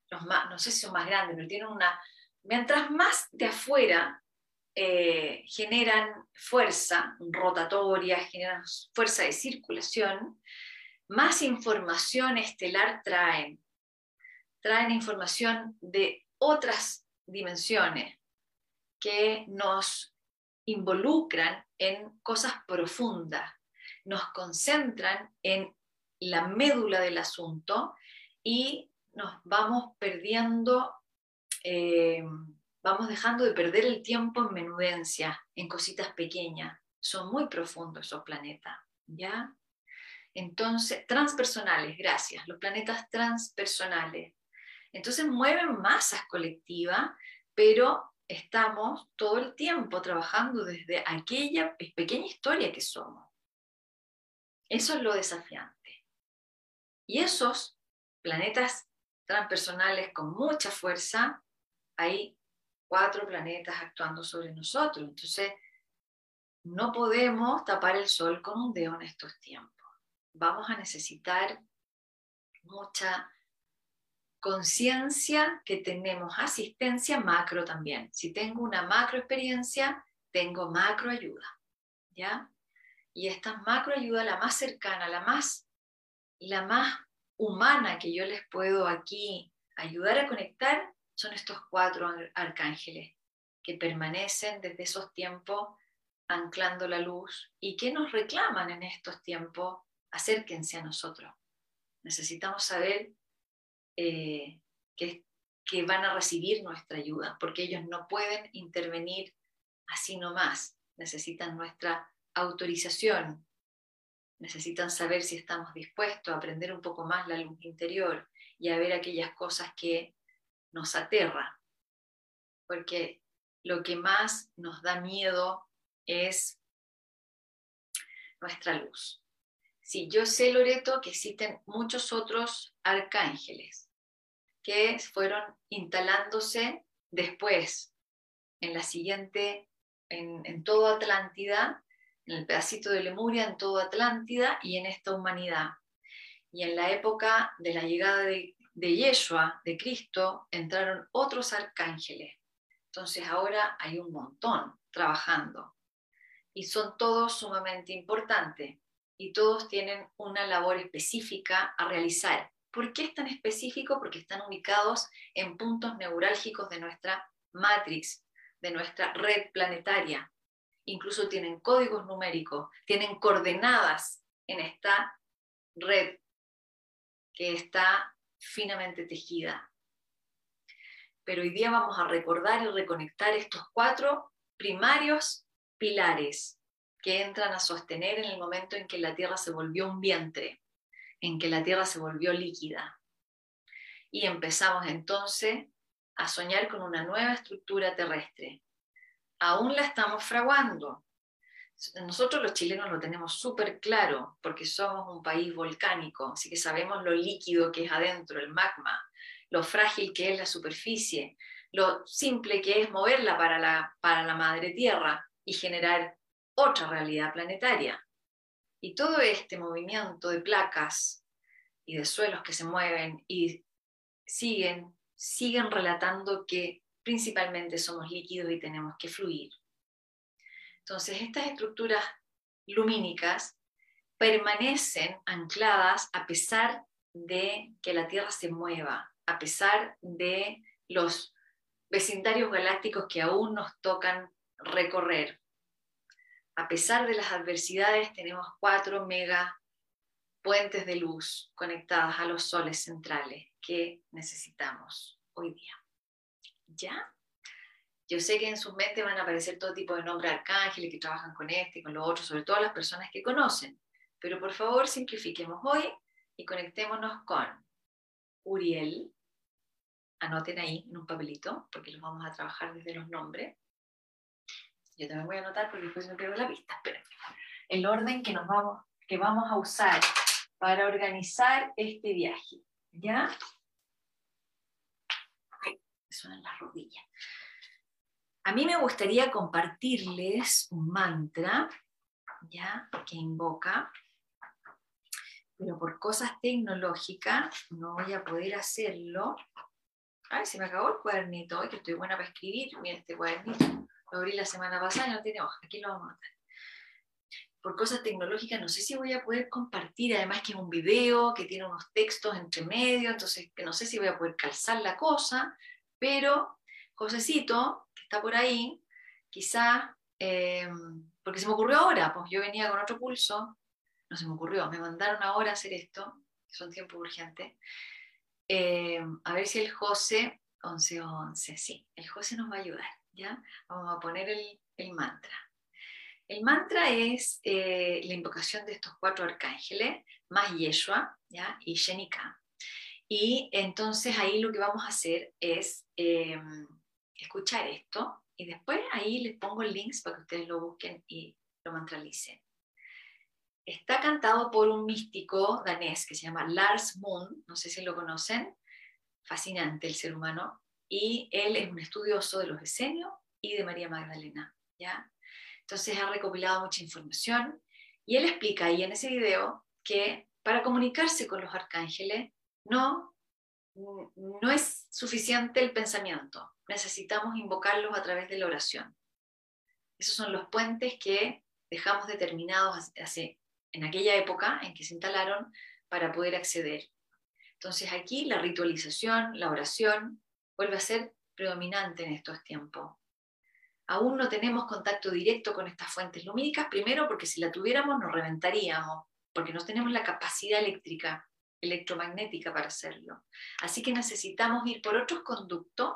los más, no sé si son más grandes, pero tienen una... Mientras más de afuera eh, generan fuerza rotatoria, generan fuerza de circulación, más información estelar traen. Traen información de otras dimensiones que nos involucran en cosas profundas, nos concentran en la médula del asunto y nos vamos perdiendo, eh, vamos dejando de perder el tiempo en menudencia, en cositas pequeñas. Son muy profundos esos planetas, ¿ya? Entonces, transpersonales, gracias, los planetas transpersonales. Entonces mueven masas colectivas, pero estamos todo el tiempo trabajando desde aquella pequeña historia que somos. Eso es lo desafiante. Y esos planetas transpersonales con mucha fuerza, hay cuatro planetas actuando sobre nosotros. Entonces, no podemos tapar el sol con un dedo en estos tiempos. Vamos a necesitar mucha conciencia que tenemos asistencia macro también. Si tengo una macro experiencia, tengo macro ayuda. ¿Ya? Y esta macro ayuda, la más cercana, la más, la más humana que yo les puedo aquí ayudar a conectar, son estos cuatro arcángeles que permanecen desde esos tiempos anclando la luz y que nos reclaman en estos tiempos, acérquense a nosotros. Necesitamos saber eh, que, que van a recibir nuestra ayuda, porque ellos no pueden intervenir así nomás, necesitan nuestra autorización, necesitan saber si estamos dispuestos a aprender un poco más la luz interior y a ver aquellas cosas que nos aterran, porque lo que más nos da miedo es nuestra luz. Sí, yo sé, Loreto, que existen muchos otros arcángeles que fueron instalándose después, en la siguiente, en, en toda Atlántida, en el pedacito de Lemuria, en toda Atlántida y en esta humanidad. Y en la época de la llegada de, de Yeshua, de Cristo, entraron otros arcángeles. Entonces ahora hay un montón trabajando. Y son todos sumamente importantes y todos tienen una labor específica a realizar. ¿Por qué es tan específico? Porque están ubicados en puntos neurálgicos de nuestra matrix, de nuestra red planetaria. Incluso tienen códigos numéricos, tienen coordenadas en esta red que está finamente tejida. Pero hoy día vamos a recordar y reconectar estos cuatro primarios pilares que entran a sostener en el momento en que la Tierra se volvió un vientre en que la Tierra se volvió líquida. Y empezamos entonces a soñar con una nueva estructura terrestre. Aún la estamos fraguando. Nosotros los chilenos lo tenemos súper claro porque somos un país volcánico, así que sabemos lo líquido que es adentro, el magma, lo frágil que es la superficie, lo simple que es moverla para la, para la madre tierra y generar otra realidad planetaria. Y todo este movimiento de placas y de suelos que se mueven y siguen, siguen relatando que principalmente somos líquidos y tenemos que fluir. Entonces, estas estructuras lumínicas permanecen ancladas a pesar de que la Tierra se mueva, a pesar de los vecindarios galácticos que aún nos tocan recorrer a pesar de las adversidades, tenemos cuatro mega puentes de luz conectadas a los soles centrales que necesitamos hoy día. ¿Ya? Yo sé que en sus mentes van a aparecer todo tipo de nombres arcángeles que trabajan con este con lo otro, sobre todo las personas que conocen. Pero por favor, simplifiquemos hoy y conectémonos con Uriel. Anoten ahí en un papelito, porque los vamos a trabajar desde los nombres. Yo también voy a anotar porque después me pierdo la pista. Pero el orden que, nos vamos, que vamos a usar para organizar este viaje. ¿Ya? Me suenan las rodillas. A mí me gustaría compartirles un mantra, ¿ya? Que invoca, pero por cosas tecnológicas no voy a poder hacerlo. Ay, se me acabó el cuadernito, hoy que estoy buena para escribir, mira este cuadernito Lo abrí la semana pasada y no tiene hoja. Aquí lo vamos a matar. Por cosas tecnológicas no sé si voy a poder compartir, además que es un video que tiene unos textos entre medio, entonces no sé si voy a poder calzar la cosa, pero Josecito, que está por ahí, quizá, eh, porque se me ocurrió ahora, pues yo venía con otro pulso, no se me ocurrió, me mandaron ahora a hacer esto, son tiempos urgentes, eh, a ver si el José, 11 o 11, sí, el José nos va a ayudar, Vamos a poner el, mantra. El mantra es eh, la invocación de estos cuatro arcángeles, más Yeshua y Shenika. Y entonces ahí lo que vamos a hacer es em, escuchar esto y después ahí les pongo links para que ustedes lo busquen y lo mantralicen. Está cantado por un místico danés que se llama Lars Moon, no sé si lo conocen, fascinante el ser humano, y él es un estudioso de los esenios y de María Magdalena, ¿ya? Entonces ha recopilado mucha información y él explica ahí en ese video que para comunicarse con los arcángeles no, no es suficiente el pensamiento, necesitamos invocarlos a través de la oración. Esos son los puentes que dejamos determinados hace en aquella época en que se instalaron para poder acceder. Entonces aquí la ritualización, la oración, vuelve a ser predominante en estos tiempos. Aún no tenemos contacto directo con estas fuentes lumínicas, primero porque si la tuviéramos nos reventaríamos, porque no tenemos la capacidad eléctrica, electromagnética para hacerlo. Así que necesitamos ir por otros conductos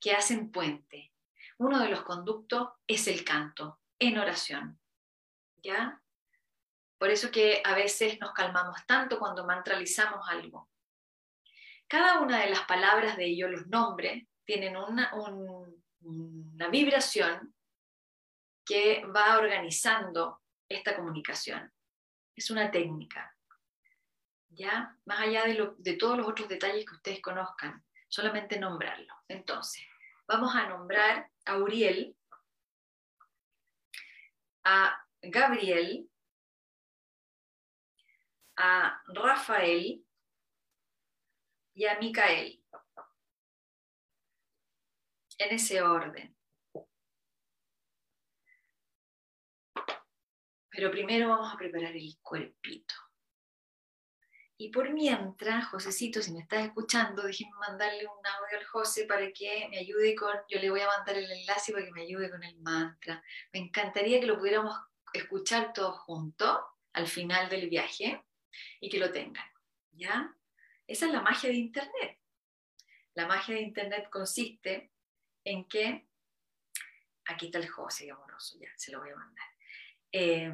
que hacen puente. Uno de los conductos es el canto, en oración. ¿Ya? Por eso que a veces nos calmamos tanto cuando mantralizamos algo. Cada una de las palabras de ellos, los nombres, tienen una, una vibración que va organizando esta comunicación. Es una técnica. ¿Ya? Más allá de, de todos los otros detalles que ustedes conozcan, solamente nombrarlo. Entonces, vamos a nombrar a Uriel, a Gabriel, a Rafael y a Micael. En ese orden. Pero primero vamos a preparar el cuerpito. Y por mientras, Josecito, si me estás escuchando, déjenme mandarle un audio al José para que me ayude con, yo le voy a mandar el enlace para que me ayude con el mantra. Me encantaría que lo pudiéramos escuchar todos juntos al final del viaje y que lo tengan. ¿Ya? Esa es la magia de Internet. La magia de Internet consiste en que, aquí está el José amoroso, ya se lo voy a mandar, eh,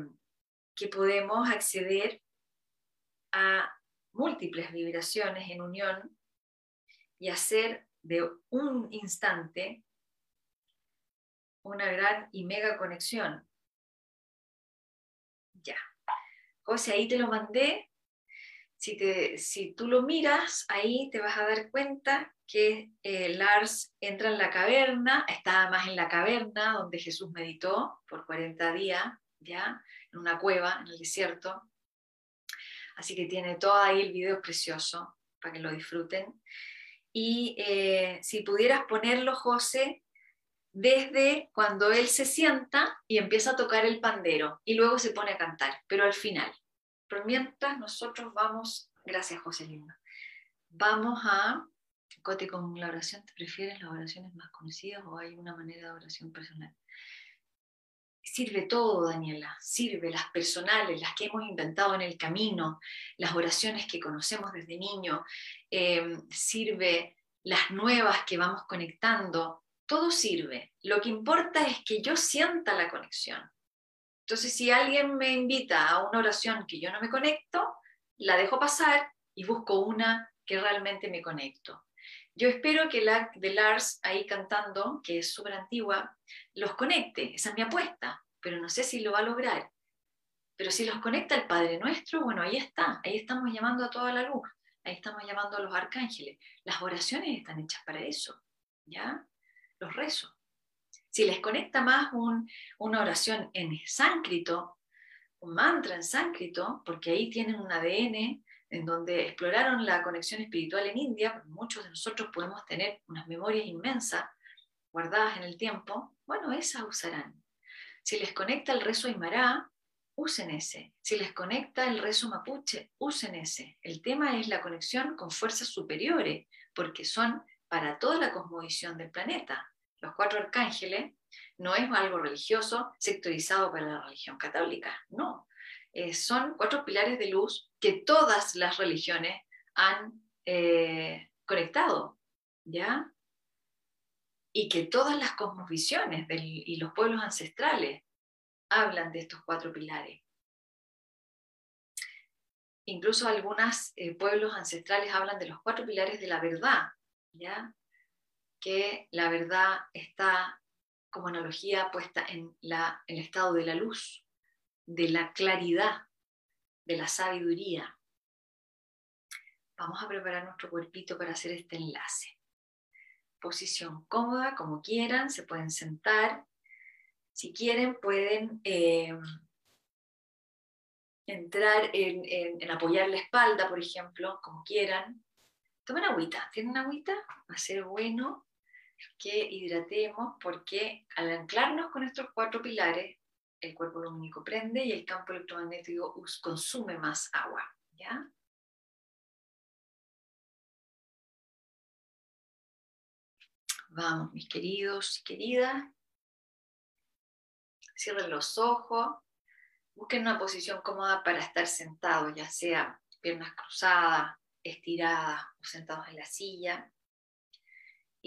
que podemos acceder a múltiples vibraciones en unión y hacer de un instante una gran y mega conexión. Ya. José, ahí te lo mandé si, tú lo miras, ahí te vas a dar cuenta que eh, Lars entra en la caverna, está más en la caverna donde Jesús meditó por 40 días, ya, en una cueva en el desierto. Así que tiene todo ahí el video precioso para que lo disfruten. Y eh, si pudieras ponerlo, José, desde cuando él se sienta y empieza a tocar el pandero y luego se pone a cantar, pero al final. Pero mientras nosotros vamos, gracias José Lima, vamos a, Cote, con la oración, ¿te prefieres las oraciones más conocidas o hay una manera de oración personal? Sirve todo, Daniela, sirve las personales, las que hemos inventado en el camino, las oraciones que conocemos desde niño, eh, sirve las nuevas que vamos conectando, todo sirve. Lo que importa es que yo sienta la conexión. Entonces, si alguien me invita a una oración que yo no me conecto, la dejo pasar y busco una que realmente me conecto. Yo espero que la de Lars ahí cantando, que es súper antigua, los conecte. Esa es mi apuesta, pero no sé si lo va a lograr. Pero si los conecta el Padre Nuestro, bueno, ahí está. Ahí estamos llamando a toda la luz. Ahí estamos llamando a los arcángeles. Las oraciones están hechas para eso. ¿Ya? Los rezos. Si les conecta más una oración en sánscrito, un mantra en sánscrito, porque ahí tienen un ADN en donde exploraron la conexión espiritual en India, muchos de nosotros podemos tener unas memorias inmensas guardadas en el tiempo, bueno, esas usarán. Si les conecta el rezo aymara, usen ese. Si les conecta el rezo mapuche, usen ese. El tema es la conexión con fuerzas superiores, porque son para toda la cosmovisión del planeta. Los cuatro arcángeles no es algo religioso sectorizado para la religión católica, no. Eh, son cuatro pilares de luz que todas las religiones han eh, conectado, ¿ya? Y que todas las cosmovisiones y los pueblos ancestrales hablan de estos cuatro pilares. Incluso algunos eh, pueblos ancestrales hablan de los cuatro pilares de la verdad, ¿ya? Que la verdad está como analogía puesta en la, el estado de la luz, de la claridad, de la sabiduría. Vamos a preparar nuestro cuerpito para hacer este enlace. Posición cómoda, como quieran, se pueden sentar. Si quieren, pueden eh, entrar en, en, apoyar la espalda, por ejemplo, como quieran. Tomen agüita. ¿Tienen agüita? Va a ser bueno que hidratemos porque al anclarnos con estos cuatro pilares, el cuerpo lumínico prende y el campo electromagnético consume más agua. ¿ya? Vamos, mis queridos y queridas. Cierren los ojos. Busquen una posición cómoda para estar sentados, ya sea piernas cruzadas, estiradas o sentados en la silla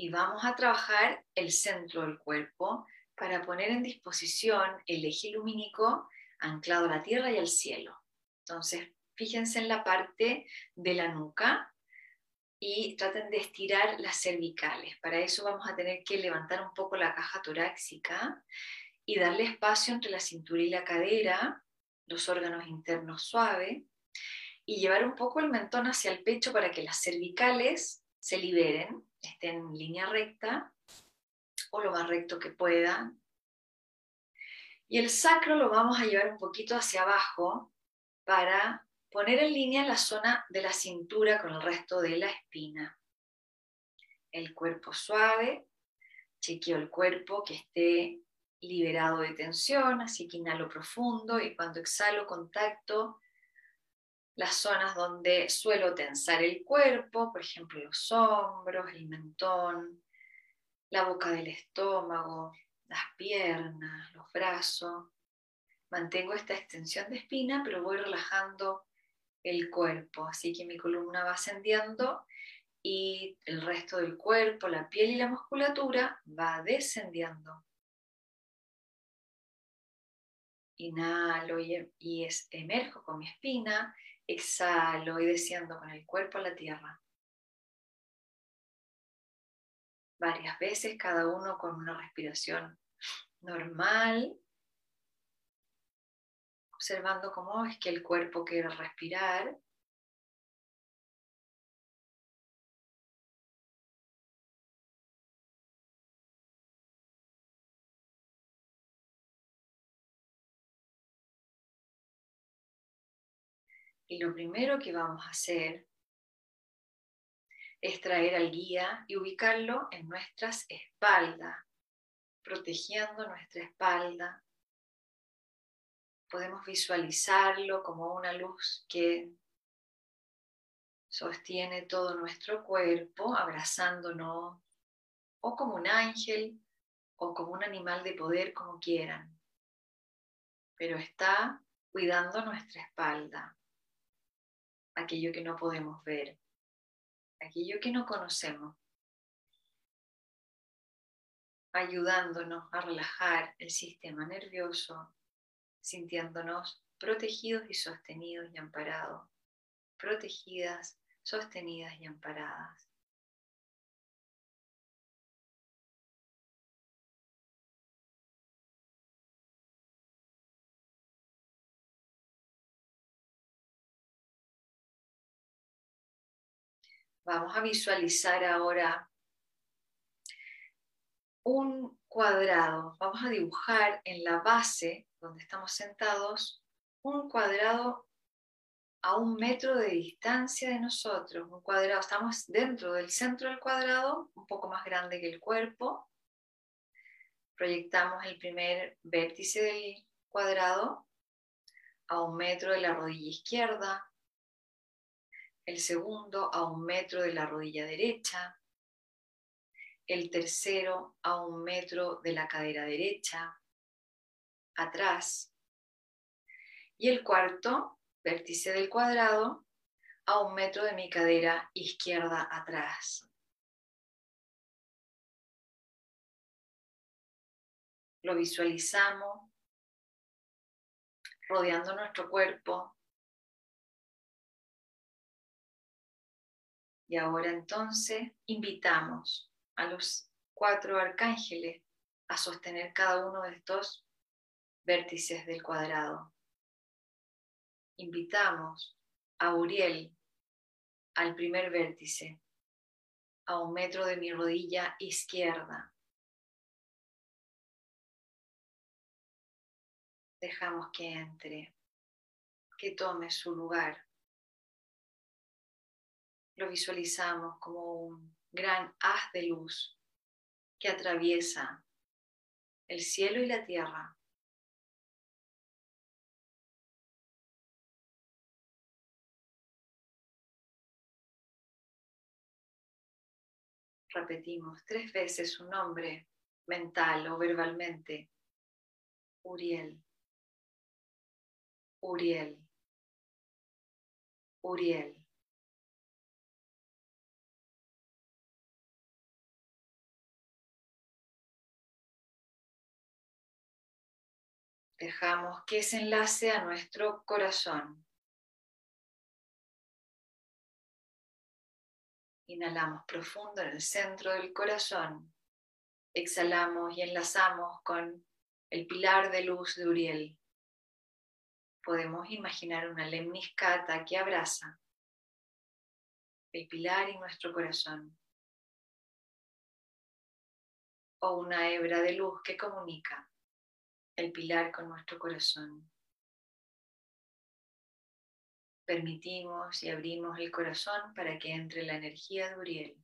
y vamos a trabajar el centro del cuerpo para poner en disposición el eje lumínico anclado a la tierra y al cielo. Entonces, fíjense en la parte de la nuca y traten de estirar las cervicales. Para eso vamos a tener que levantar un poco la caja torácica y darle espacio entre la cintura y la cadera, los órganos internos suaves, y llevar un poco el mentón hacia el pecho para que las cervicales se liberen estén en línea recta o lo más recto que puedan. Y el sacro lo vamos a llevar un poquito hacia abajo para poner en línea la zona de la cintura con el resto de la espina. El cuerpo suave, chequeo el cuerpo que esté liberado de tensión, así que inhalo profundo y cuando exhalo contacto las zonas donde suelo tensar el cuerpo, por ejemplo los hombros, el mentón, la boca del estómago, las piernas, los brazos. Mantengo esta extensión de espina, pero voy relajando el cuerpo, así que mi columna va ascendiendo y el resto del cuerpo, la piel y la musculatura va descendiendo. Inhalo y, y emerjo con mi espina Exhalo y desciendo con el cuerpo a la tierra. Varias veces, cada uno con una respiración normal, observando cómo es que el cuerpo quiere respirar. Y lo primero que vamos a hacer es traer al guía y ubicarlo en nuestras espaldas, protegiendo nuestra espalda. Podemos visualizarlo como una luz que sostiene todo nuestro cuerpo, abrazándonos, o como un ángel, o como un animal de poder, como quieran. Pero está cuidando nuestra espalda aquello que no podemos ver, aquello que no conocemos, ayudándonos a relajar el sistema nervioso, sintiéndonos protegidos y sostenidos y amparados, protegidas, sostenidas y amparadas. Vamos a visualizar ahora un cuadrado. Vamos a dibujar en la base donde estamos sentados un cuadrado a un metro de distancia de nosotros. Un cuadrado, estamos dentro del centro del cuadrado, un poco más grande que el cuerpo. Proyectamos el primer vértice del cuadrado a un metro de la rodilla izquierda, el segundo a un metro de la rodilla derecha, el tercero a un metro de la cadera derecha, atrás, y el cuarto vértice del cuadrado a un metro de mi cadera izquierda atrás. Lo visualizamos rodeando nuestro cuerpo. Y ahora entonces invitamos a los cuatro arcángeles a sostener cada uno de estos vértices del cuadrado. Invitamos a Uriel al primer vértice, a un metro de mi rodilla izquierda. Dejamos que entre, que tome su lugar. Lo visualizamos como un gran haz de luz que atraviesa el cielo y la tierra. Repetimos tres veces su nombre mental o verbalmente. Uriel. Uriel. Uriel. Dejamos que se enlace a nuestro corazón. Inhalamos profundo en el centro del corazón. Exhalamos y enlazamos con el pilar de luz de Uriel. Podemos imaginar una lemniscata que abraza el pilar y nuestro corazón. O una hebra de luz que comunica el pilar con nuestro corazón. Permitimos y abrimos el corazón para que entre la energía de Uriel.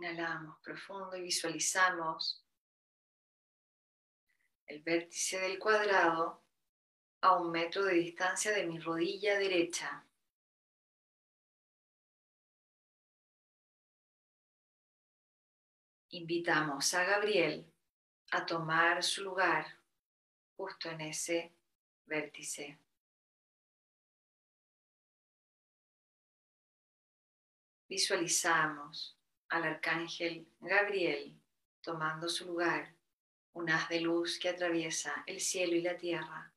Inhalamos profundo y visualizamos el vértice del cuadrado a un metro de distancia de mi rodilla derecha. Invitamos a Gabriel a tomar su lugar justo en ese vértice. Visualizamos al arcángel Gabriel tomando su lugar, un haz de luz que atraviesa el cielo y la tierra.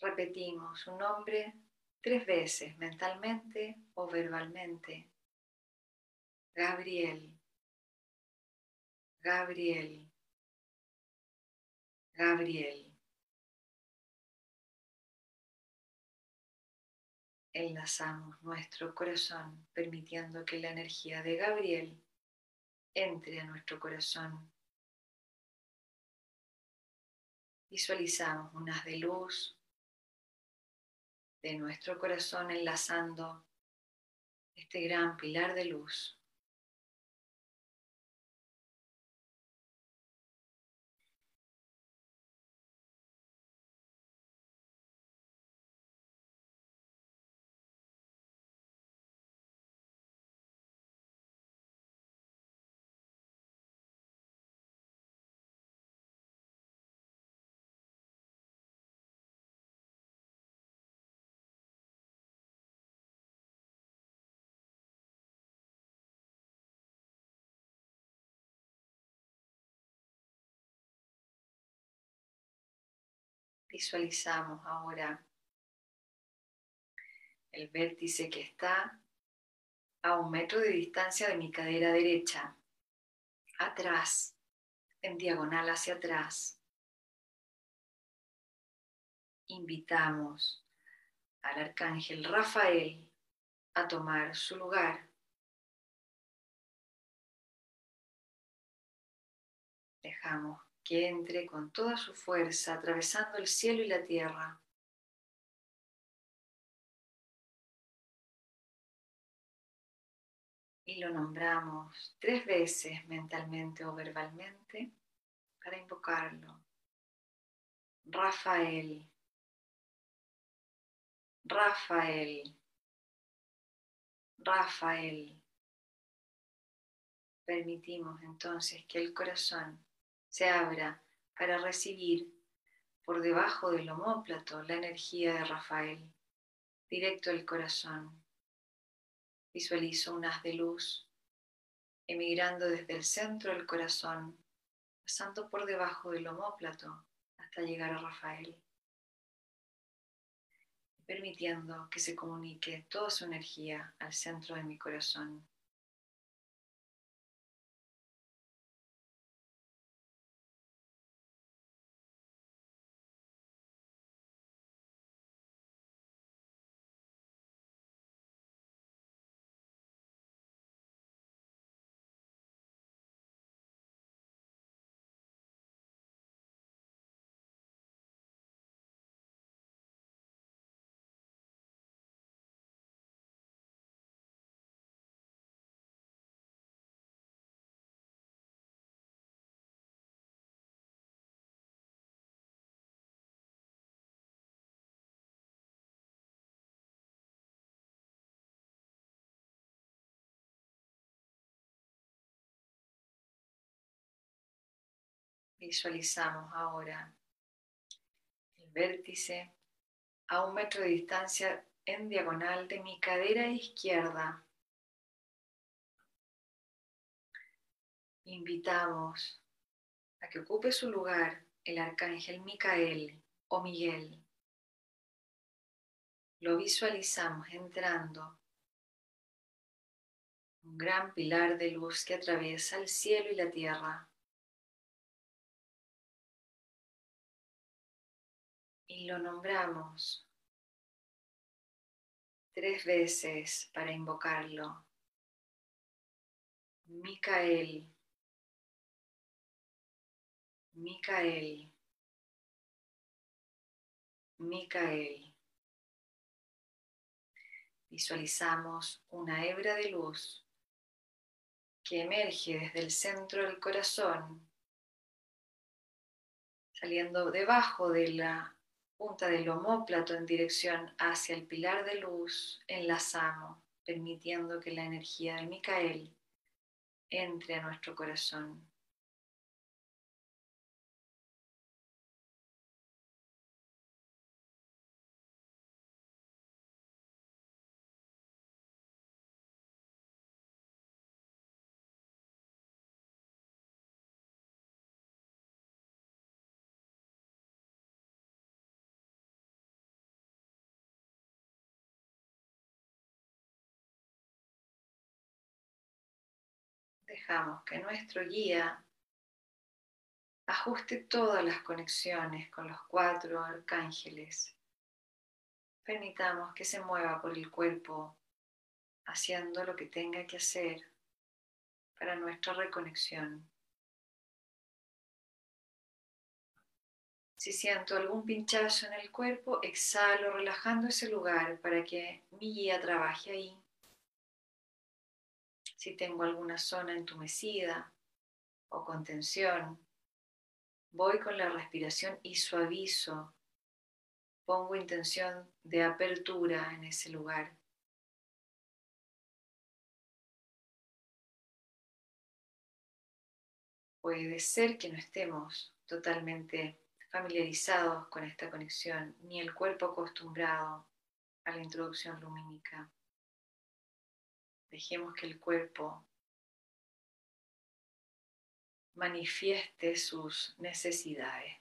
Repetimos su nombre tres veces mentalmente o verbalmente. Gabriel. Gabriel, Gabriel. Enlazamos nuestro corazón permitiendo que la energía de Gabriel entre a nuestro corazón. Visualizamos unas de luz de nuestro corazón enlazando este gran pilar de luz Visualizamos ahora el vértice que está a un metro de distancia de mi cadera derecha, atrás, en diagonal hacia atrás. Invitamos al arcángel Rafael a tomar su lugar. Dejamos que entre con toda su fuerza atravesando el cielo y la tierra. y lo nombramos tres veces mentalmente o verbalmente para invocarlo. Rafael, Rafael, Rafael. Permitimos entonces que el corazón se abra para recibir por debajo del homóplato la energía de Rafael, directo al corazón. Visualizo un haz de luz emigrando desde el centro del corazón, pasando por debajo del homóplato hasta llegar a Rafael, permitiendo que se comunique toda su energía al centro de mi corazón. Visualizamos ahora el vértice a un metro de distancia en diagonal de mi cadera izquierda. Invitamos a que ocupe su lugar el arcángel Micael o Miguel. Lo visualizamos entrando un gran pilar de luz que atraviesa el cielo y la tierra. Y lo nombramos tres veces para invocarlo. Micael, Micael, Micael. Visualizamos una hebra de luz que emerge desde el centro del corazón, saliendo debajo de la punta del homóplato en dirección hacia el pilar de luz, enlazamos, permitiendo que la energía de Micael entre a nuestro corazón. Dejamos que nuestro guía ajuste todas las conexiones con los cuatro arcángeles. Permitamos que se mueva por el cuerpo haciendo lo que tenga que hacer para nuestra reconexión. Si siento algún pinchazo en el cuerpo, exhalo relajando ese lugar para que mi guía trabaje ahí si tengo alguna zona entumecida o con tensión, voy con la respiración y suavizo, pongo intención de apertura en ese lugar. Puede ser que no estemos totalmente familiarizados con esta conexión, ni el cuerpo acostumbrado a la introducción lumínica. Dejemos que el cuerpo manifieste sus necesidades.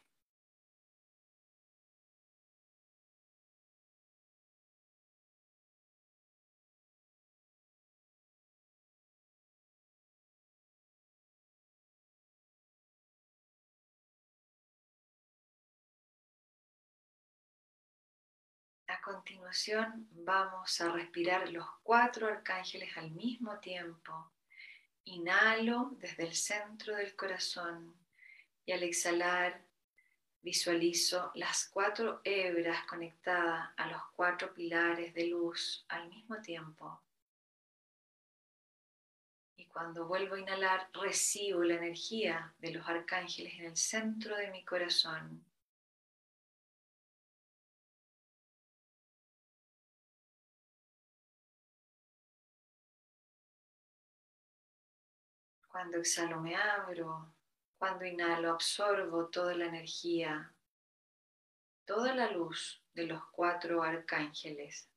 Continuación vamos a respirar los cuatro arcángeles al mismo tiempo. Inhalo desde el centro del corazón y al exhalar visualizo las cuatro hebras conectadas a los cuatro pilares de luz al mismo tiempo. Y cuando vuelvo a inhalar, recibo la energía de los arcángeles en el centro de mi corazón. Cuando exhalo me abro, cuando inhalo absorbo toda la energía, toda la luz de los cuatro arcángeles.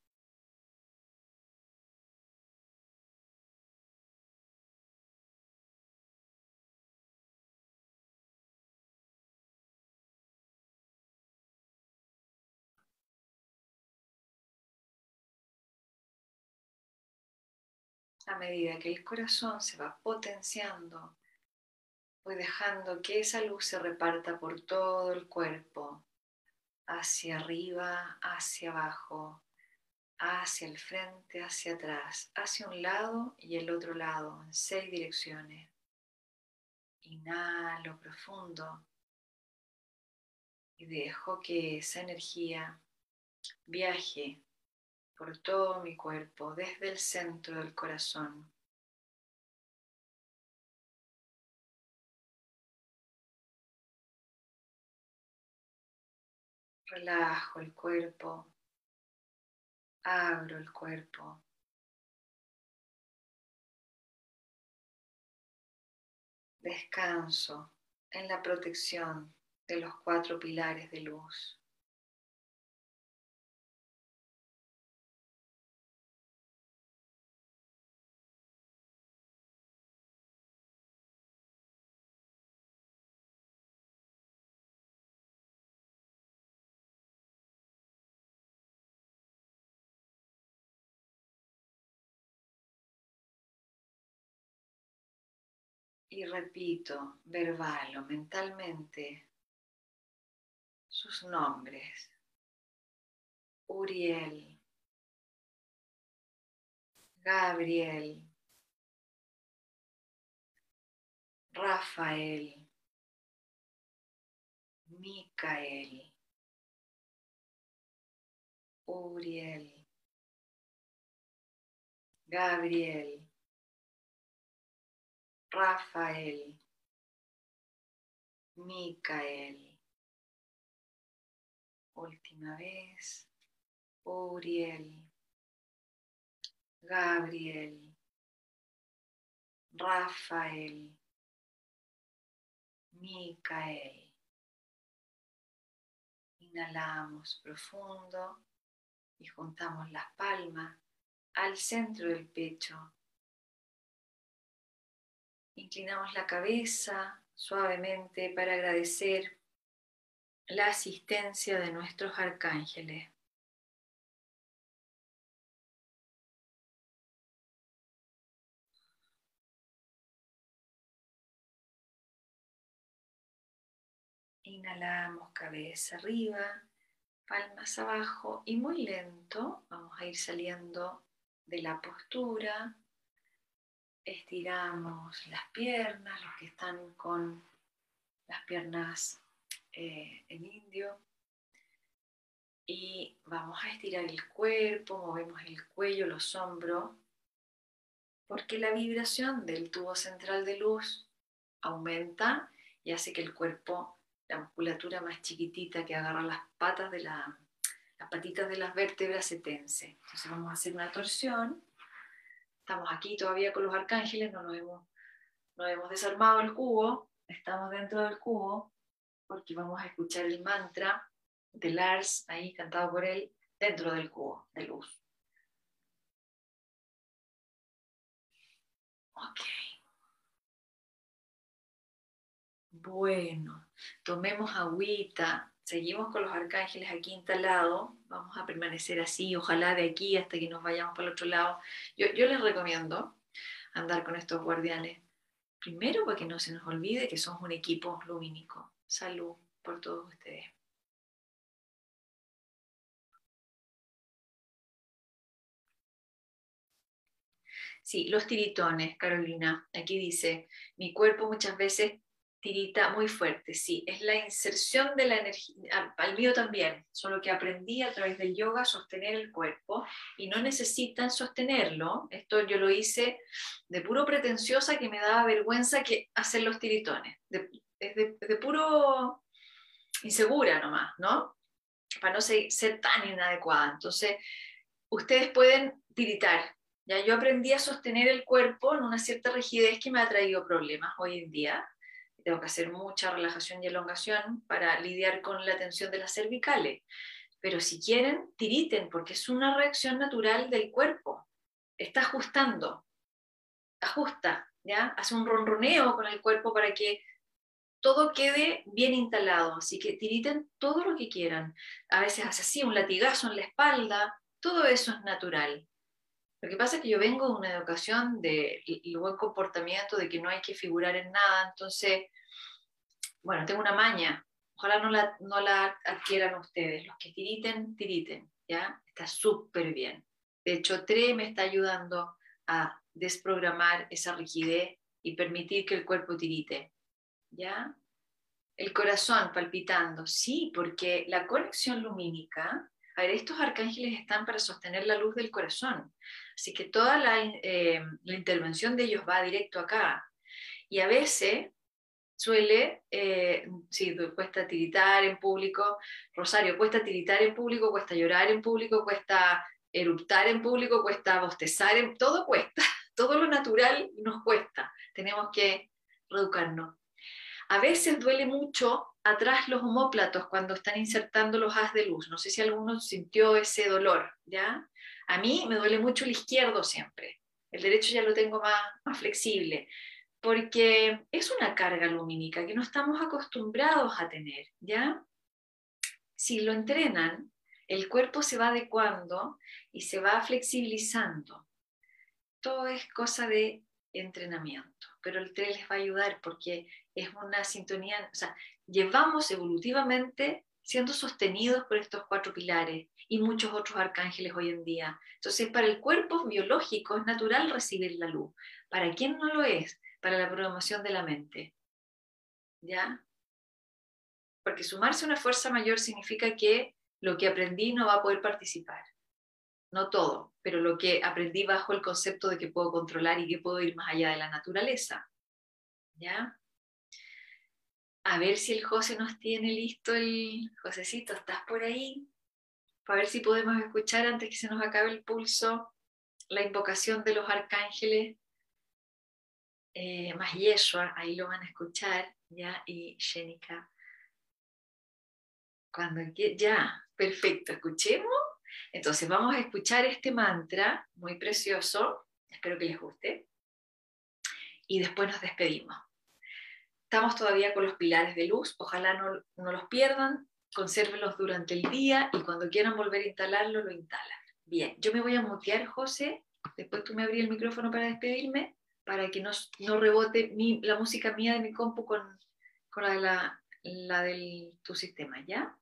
A medida que el corazón se va potenciando, voy dejando que esa luz se reparta por todo el cuerpo, hacia arriba, hacia abajo, hacia el frente, hacia atrás, hacia un lado y el otro lado, en seis direcciones. Inhalo profundo y dejo que esa energía viaje por todo mi cuerpo, desde el centro del corazón. Relajo el cuerpo, abro el cuerpo. Descanso en la protección de los cuatro pilares de luz. Y repito verbal o mentalmente sus nombres. Uriel, Gabriel, Rafael, Micael, Uriel, Gabriel, Rafael, Micael. Última vez, Uriel, Gabriel, Rafael, Micael. Inhalamos profundo y juntamos las palmas al centro del pecho Inclinamos la cabeza suavemente para agradecer la asistencia de nuestros arcángeles. Inhalamos cabeza arriba, palmas abajo y muy lento vamos a ir saliendo de la postura estiramos las piernas, los que están con las piernas eh, en indio. Y vamos a estirar el cuerpo, movemos el cuello, los hombros, porque la vibración del tubo central de luz aumenta y hace que el cuerpo, la musculatura más chiquitita que agarra las patas de la, las patitas de las vértebras se tense. Entonces vamos a hacer una torsión Estamos aquí todavía con los arcángeles, no nos hemos, no hemos desarmado el cubo, estamos dentro del cubo porque vamos a escuchar el mantra de Lars, ahí cantado por él, dentro del cubo de luz. Ok. Bueno, tomemos agüita, seguimos con los arcángeles aquí instalados, vamos a permanecer así, ojalá de aquí hasta que nos vayamos para el otro lado. Yo, les recomiendo andar con estos guardianes, primero para que no se nos olvide que somos un equipo lumínico. Salud por todos ustedes. Sí, los tiritones, Carolina. Aquí dice, mi cuerpo muchas veces tirita muy fuerte. Sí, es la inserción de la energía, al mío también, solo que aprendí a través del yoga a sostener el cuerpo y no necesitan sostenerlo. Esto yo lo hice de puro pretenciosa que me daba vergüenza que hacer los tiritones. De, de, puro insegura nomás, ¿no? Para no ser, ser tan inadecuada. Entonces, ustedes pueden tiritar, ya yo aprendí a sostener el cuerpo en una cierta rigidez que me ha traído problemas hoy en día. Tengo que hacer mucha relajación y elongación para lidiar con la tensión de las cervicales. Pero si quieren, tiriten, porque es una reacción natural del cuerpo. Está ajustando, ajusta, ¿ya? Hace un ronroneo con el cuerpo para que todo quede bien instalado. Así que tiriten todo lo que quieran. A veces hace así, un latigazo en la espalda. Todo eso es natural. Lo que pasa es que yo vengo de una educación de buen comportamiento, de que no hay que figurar en nada, entonces, bueno, tengo una maña, ojalá no la, no la adquieran ustedes, los que tiriten, tiriten, ¿ya? Está súper bien. De hecho, TRE me está ayudando a desprogramar esa rigidez y permitir que el cuerpo tirite, ¿ya? El corazón palpitando, sí, porque la conexión lumínica a ver, estos arcángeles están para sostener la luz del corazón. Así que toda la, eh, intervención de ellos va directo acá. Y a veces suele, eh, sí, cuesta tiritar en público, Rosario, cuesta tiritar en público, cuesta llorar en público, cuesta eruptar en público, cuesta bostezar, en, todo cuesta, todo lo natural nos cuesta, tenemos que reeducarnos. A veces duele mucho atrás los homóplatos cuando están insertando los haz de luz. No sé si alguno sintió ese dolor, ¿ya? A mí me duele mucho el izquierdo siempre. El derecho ya lo tengo más, más flexible, porque es una carga lumínica que no estamos acostumbrados a tener, ¿ya? Si lo entrenan, el cuerpo se va adecuando y se va flexibilizando. Todo es cosa de entrenamiento, pero el TRE les va a ayudar porque es una sintonía, o sea, llevamos evolutivamente siendo sostenidos por estos cuatro pilares y muchos otros arcángeles hoy en día. Entonces, para el cuerpo biológico es natural recibir la luz. ¿Para quién no lo es? Para la programación de la mente. ¿Ya? Porque sumarse a una fuerza mayor significa que lo que aprendí no va a poder participar no todo, pero lo que aprendí bajo el concepto de que puedo controlar y que puedo ir más allá de la naturaleza. ¿Ya? A ver si el José nos tiene listo el... Josecito, ¿estás por ahí? Para ver si podemos escuchar antes que se nos acabe el pulso la invocación de los arcángeles. Eh, más Yeshua, ahí lo van a escuchar, ¿ya? Y Shenika. Cuando ya, perfecto, escuchemos entonces vamos a escuchar este mantra muy precioso, espero que les guste, y después nos despedimos. Estamos todavía con los pilares de luz, ojalá no, no los pierdan, consérvenlos durante el día y cuando quieran volver a instalarlo, lo instalan. Bien, yo me voy a mutear, José, después tú me abrí el micrófono para despedirme, para que no, no rebote la música mía de mi compu con, con la, la, la de tu sistema, ¿ya?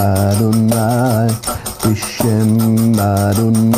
Marunai, Vishem Marunai.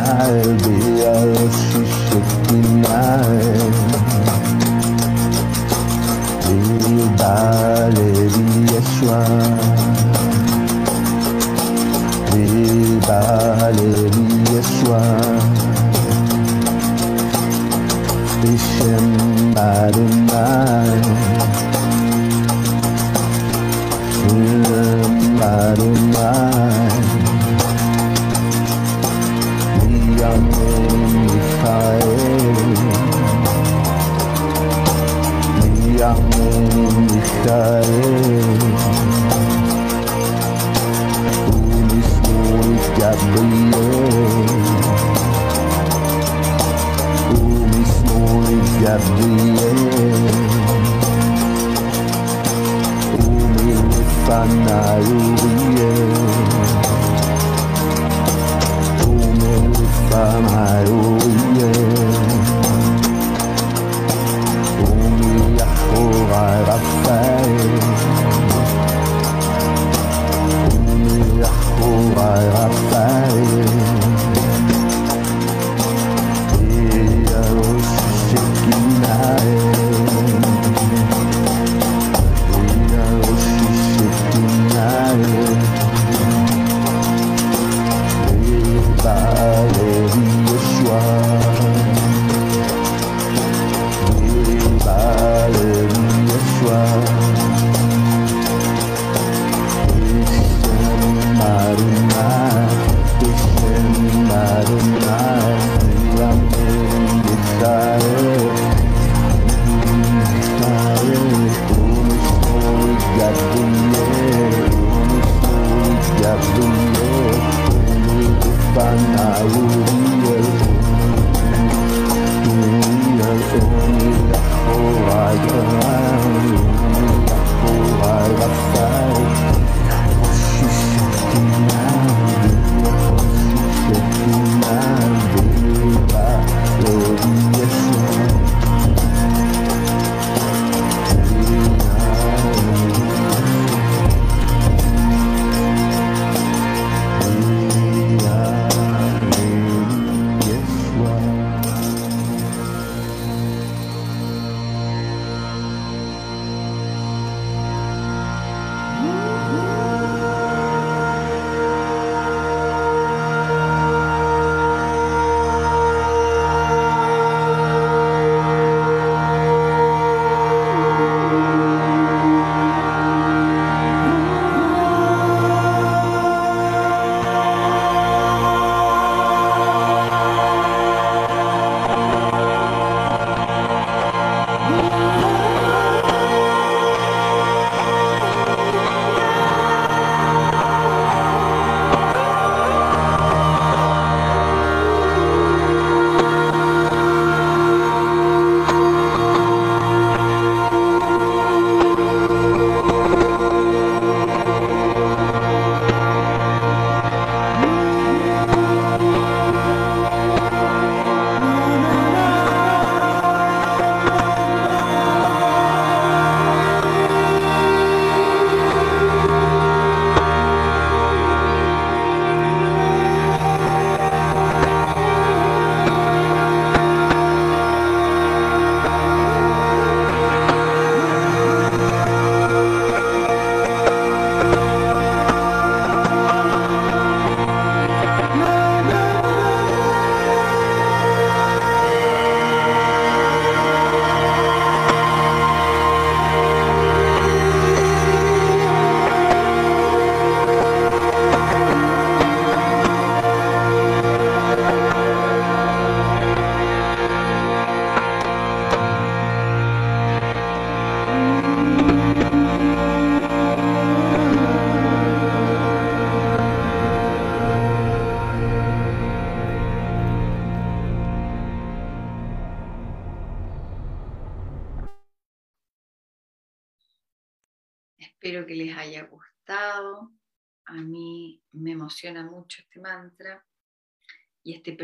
I'll be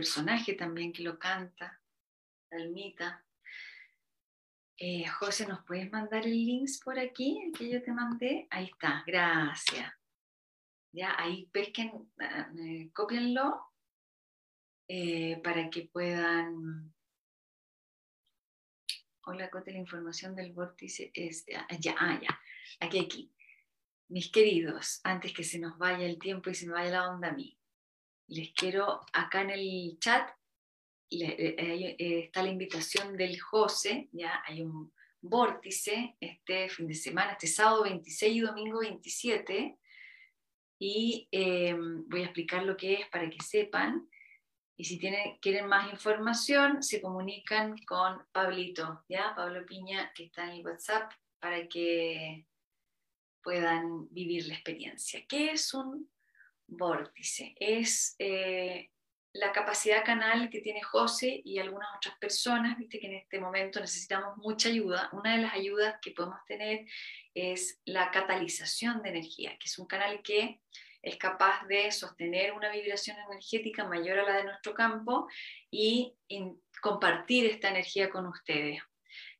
personaje también que lo canta, Almita. Eh, José, ¿nos puedes mandar el link por aquí, que yo te mandé? Ahí está, gracias. Ya, ahí pesquen, eh, copienlo eh, para que puedan... Hola, Cote, la información del vórtice es... Ah, ya, ah, ya, aquí, aquí. Mis queridos, antes que se nos vaya el tiempo y se me vaya la onda a mí, les quiero acá en el chat eh, eh, está la invitación del José, ya hay un vórtice este fin de semana, este sábado 26 y domingo 27, y em, voy a explicar lo que es para que sepan. Y si tienen, quieren más información, se comunican con Pablito, ¿ya? Pablo Piña, que está en el WhatsApp, para que puedan vivir la experiencia. ¿Qué es un vórtice? Es eh, la capacidad canal que tiene José y algunas otras personas, viste que en este momento necesitamos mucha ayuda. Una de las ayudas que podemos tener es la catalización de energía, que es un canal que es capaz de sostener una vibración energética mayor a la de nuestro campo y compartir esta energía con ustedes.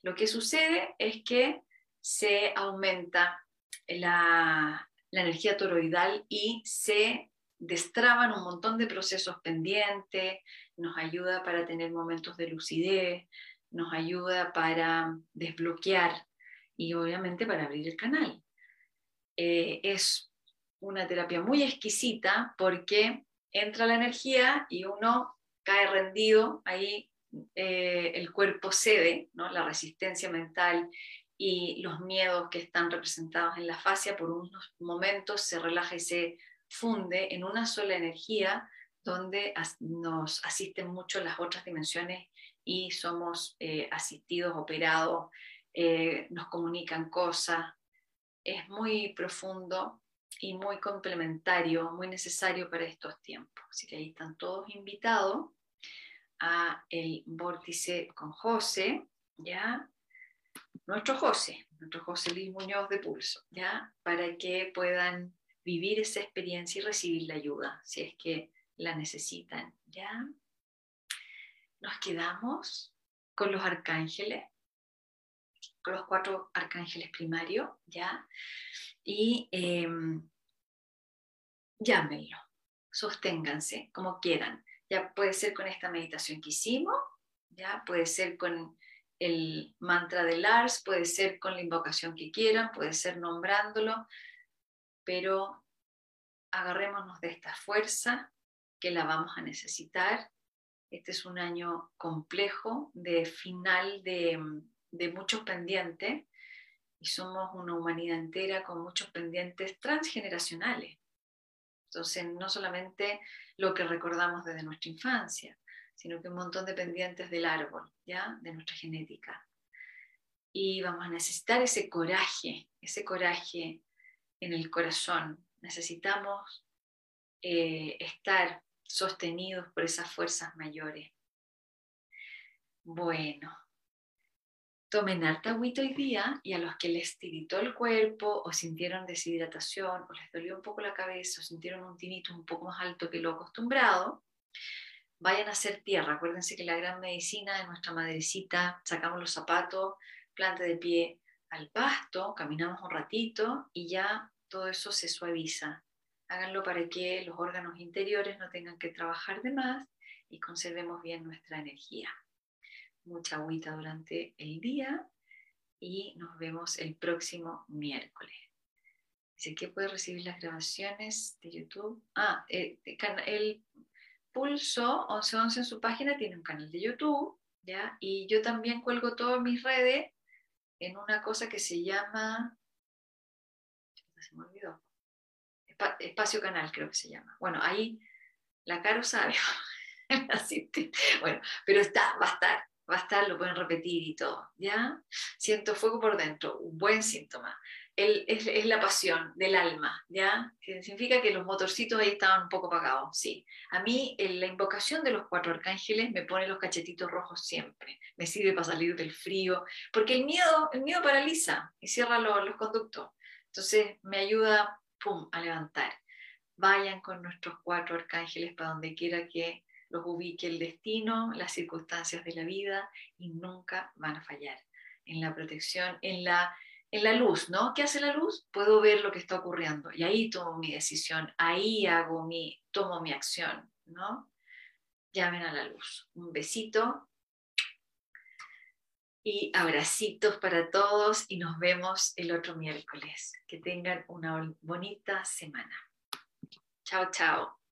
Lo que sucede es que se aumenta la, la energía toroidal y se destraban un montón de procesos pendientes, nos ayuda para tener momentos de lucidez, nos ayuda para desbloquear y obviamente para abrir el canal. Eh, es una terapia muy exquisita porque entra la energía y uno cae rendido, ahí eh, el cuerpo cede, ¿no? la resistencia mental y los miedos que están representados en la fascia por unos momentos se relaja y se funde en una sola energía donde nos asisten mucho las otras dimensiones y somos eh, asistidos, operados, eh, nos comunican cosas. Es muy profundo y muy complementario, muy necesario para estos tiempos. Así que ahí están todos invitados a el vórtice con José, ¿ya? Nuestro José, nuestro José Luis Muñoz de Pulso, ¿ya? Para que puedan vivir esa experiencia y recibir la ayuda, si es que la necesitan. ¿Ya? Nos quedamos con los arcángeles, con los cuatro arcángeles primarios, ¿ya? Y eh, llámenlo, sosténganse como quieran. Ya puede ser con esta meditación que hicimos, ya puede ser con el mantra de Lars, puede ser con la invocación que quieran, puede ser nombrándolo, pero agarrémonos de esta fuerza que la vamos a necesitar. Este es un año complejo de final de, muchos pendientes y somos una humanidad entera con muchos pendientes transgeneracionales. Entonces, no solamente lo que recordamos desde nuestra infancia, sino que un montón de pendientes del árbol, ¿ya? De nuestra genética. Y vamos a necesitar ese coraje, ese coraje en el corazón. Necesitamos eh, estar sostenidos por esas fuerzas mayores. Bueno, tomen harta agüita hoy día y a los que les tiritó el cuerpo o sintieron deshidratación o les dolió un poco la cabeza o sintieron un tinito un poco más alto que lo acostumbrado, vayan a hacer tierra. Acuérdense que la gran medicina de nuestra madrecita, sacamos los zapatos, plante de pie al pasto, caminamos un ratito y ya todo eso se suaviza. Háganlo para que los órganos interiores no tengan que trabajar de más y conservemos bien nuestra energía. Mucha agüita durante el día y nos vemos el próximo miércoles. Dice que puede recibir las grabaciones de YouTube. Ah, eh, el Pulso 1111 en su página tiene un canal de YouTube, ¿ya? Y yo también cuelgo todas mis redes en una cosa que se llama se me olvidó. Espacio Canal creo que se llama. Bueno, ahí la Caro sabe. bueno, pero está, va a estar, va a estar, lo pueden repetir y todo, ¿ya? Siento fuego por dentro, un buen síntoma. Es, la pasión del alma, ¿ya? Que significa que los motorcitos ahí estaban un poco apagados, sí. A mí la invocación de los cuatro arcángeles me pone los cachetitos rojos siempre, me sirve para salir del frío, porque el miedo, el miedo paraliza y cierra los conductos. Entonces me ayuda, pum, a levantar. Vayan con nuestros cuatro arcángeles para donde quiera que los ubique el destino, las circunstancias de la vida y nunca van a fallar en la protección, en la, en la luz, ¿no? ¿Qué hace la luz? Puedo ver lo que está ocurriendo y ahí tomo mi decisión, ahí hago mi, tomo mi acción, ¿no? Llamen a la luz. Un besito y abracitos para todos y nos vemos el otro miércoles. Que tengan una bonita semana. Chao, chao.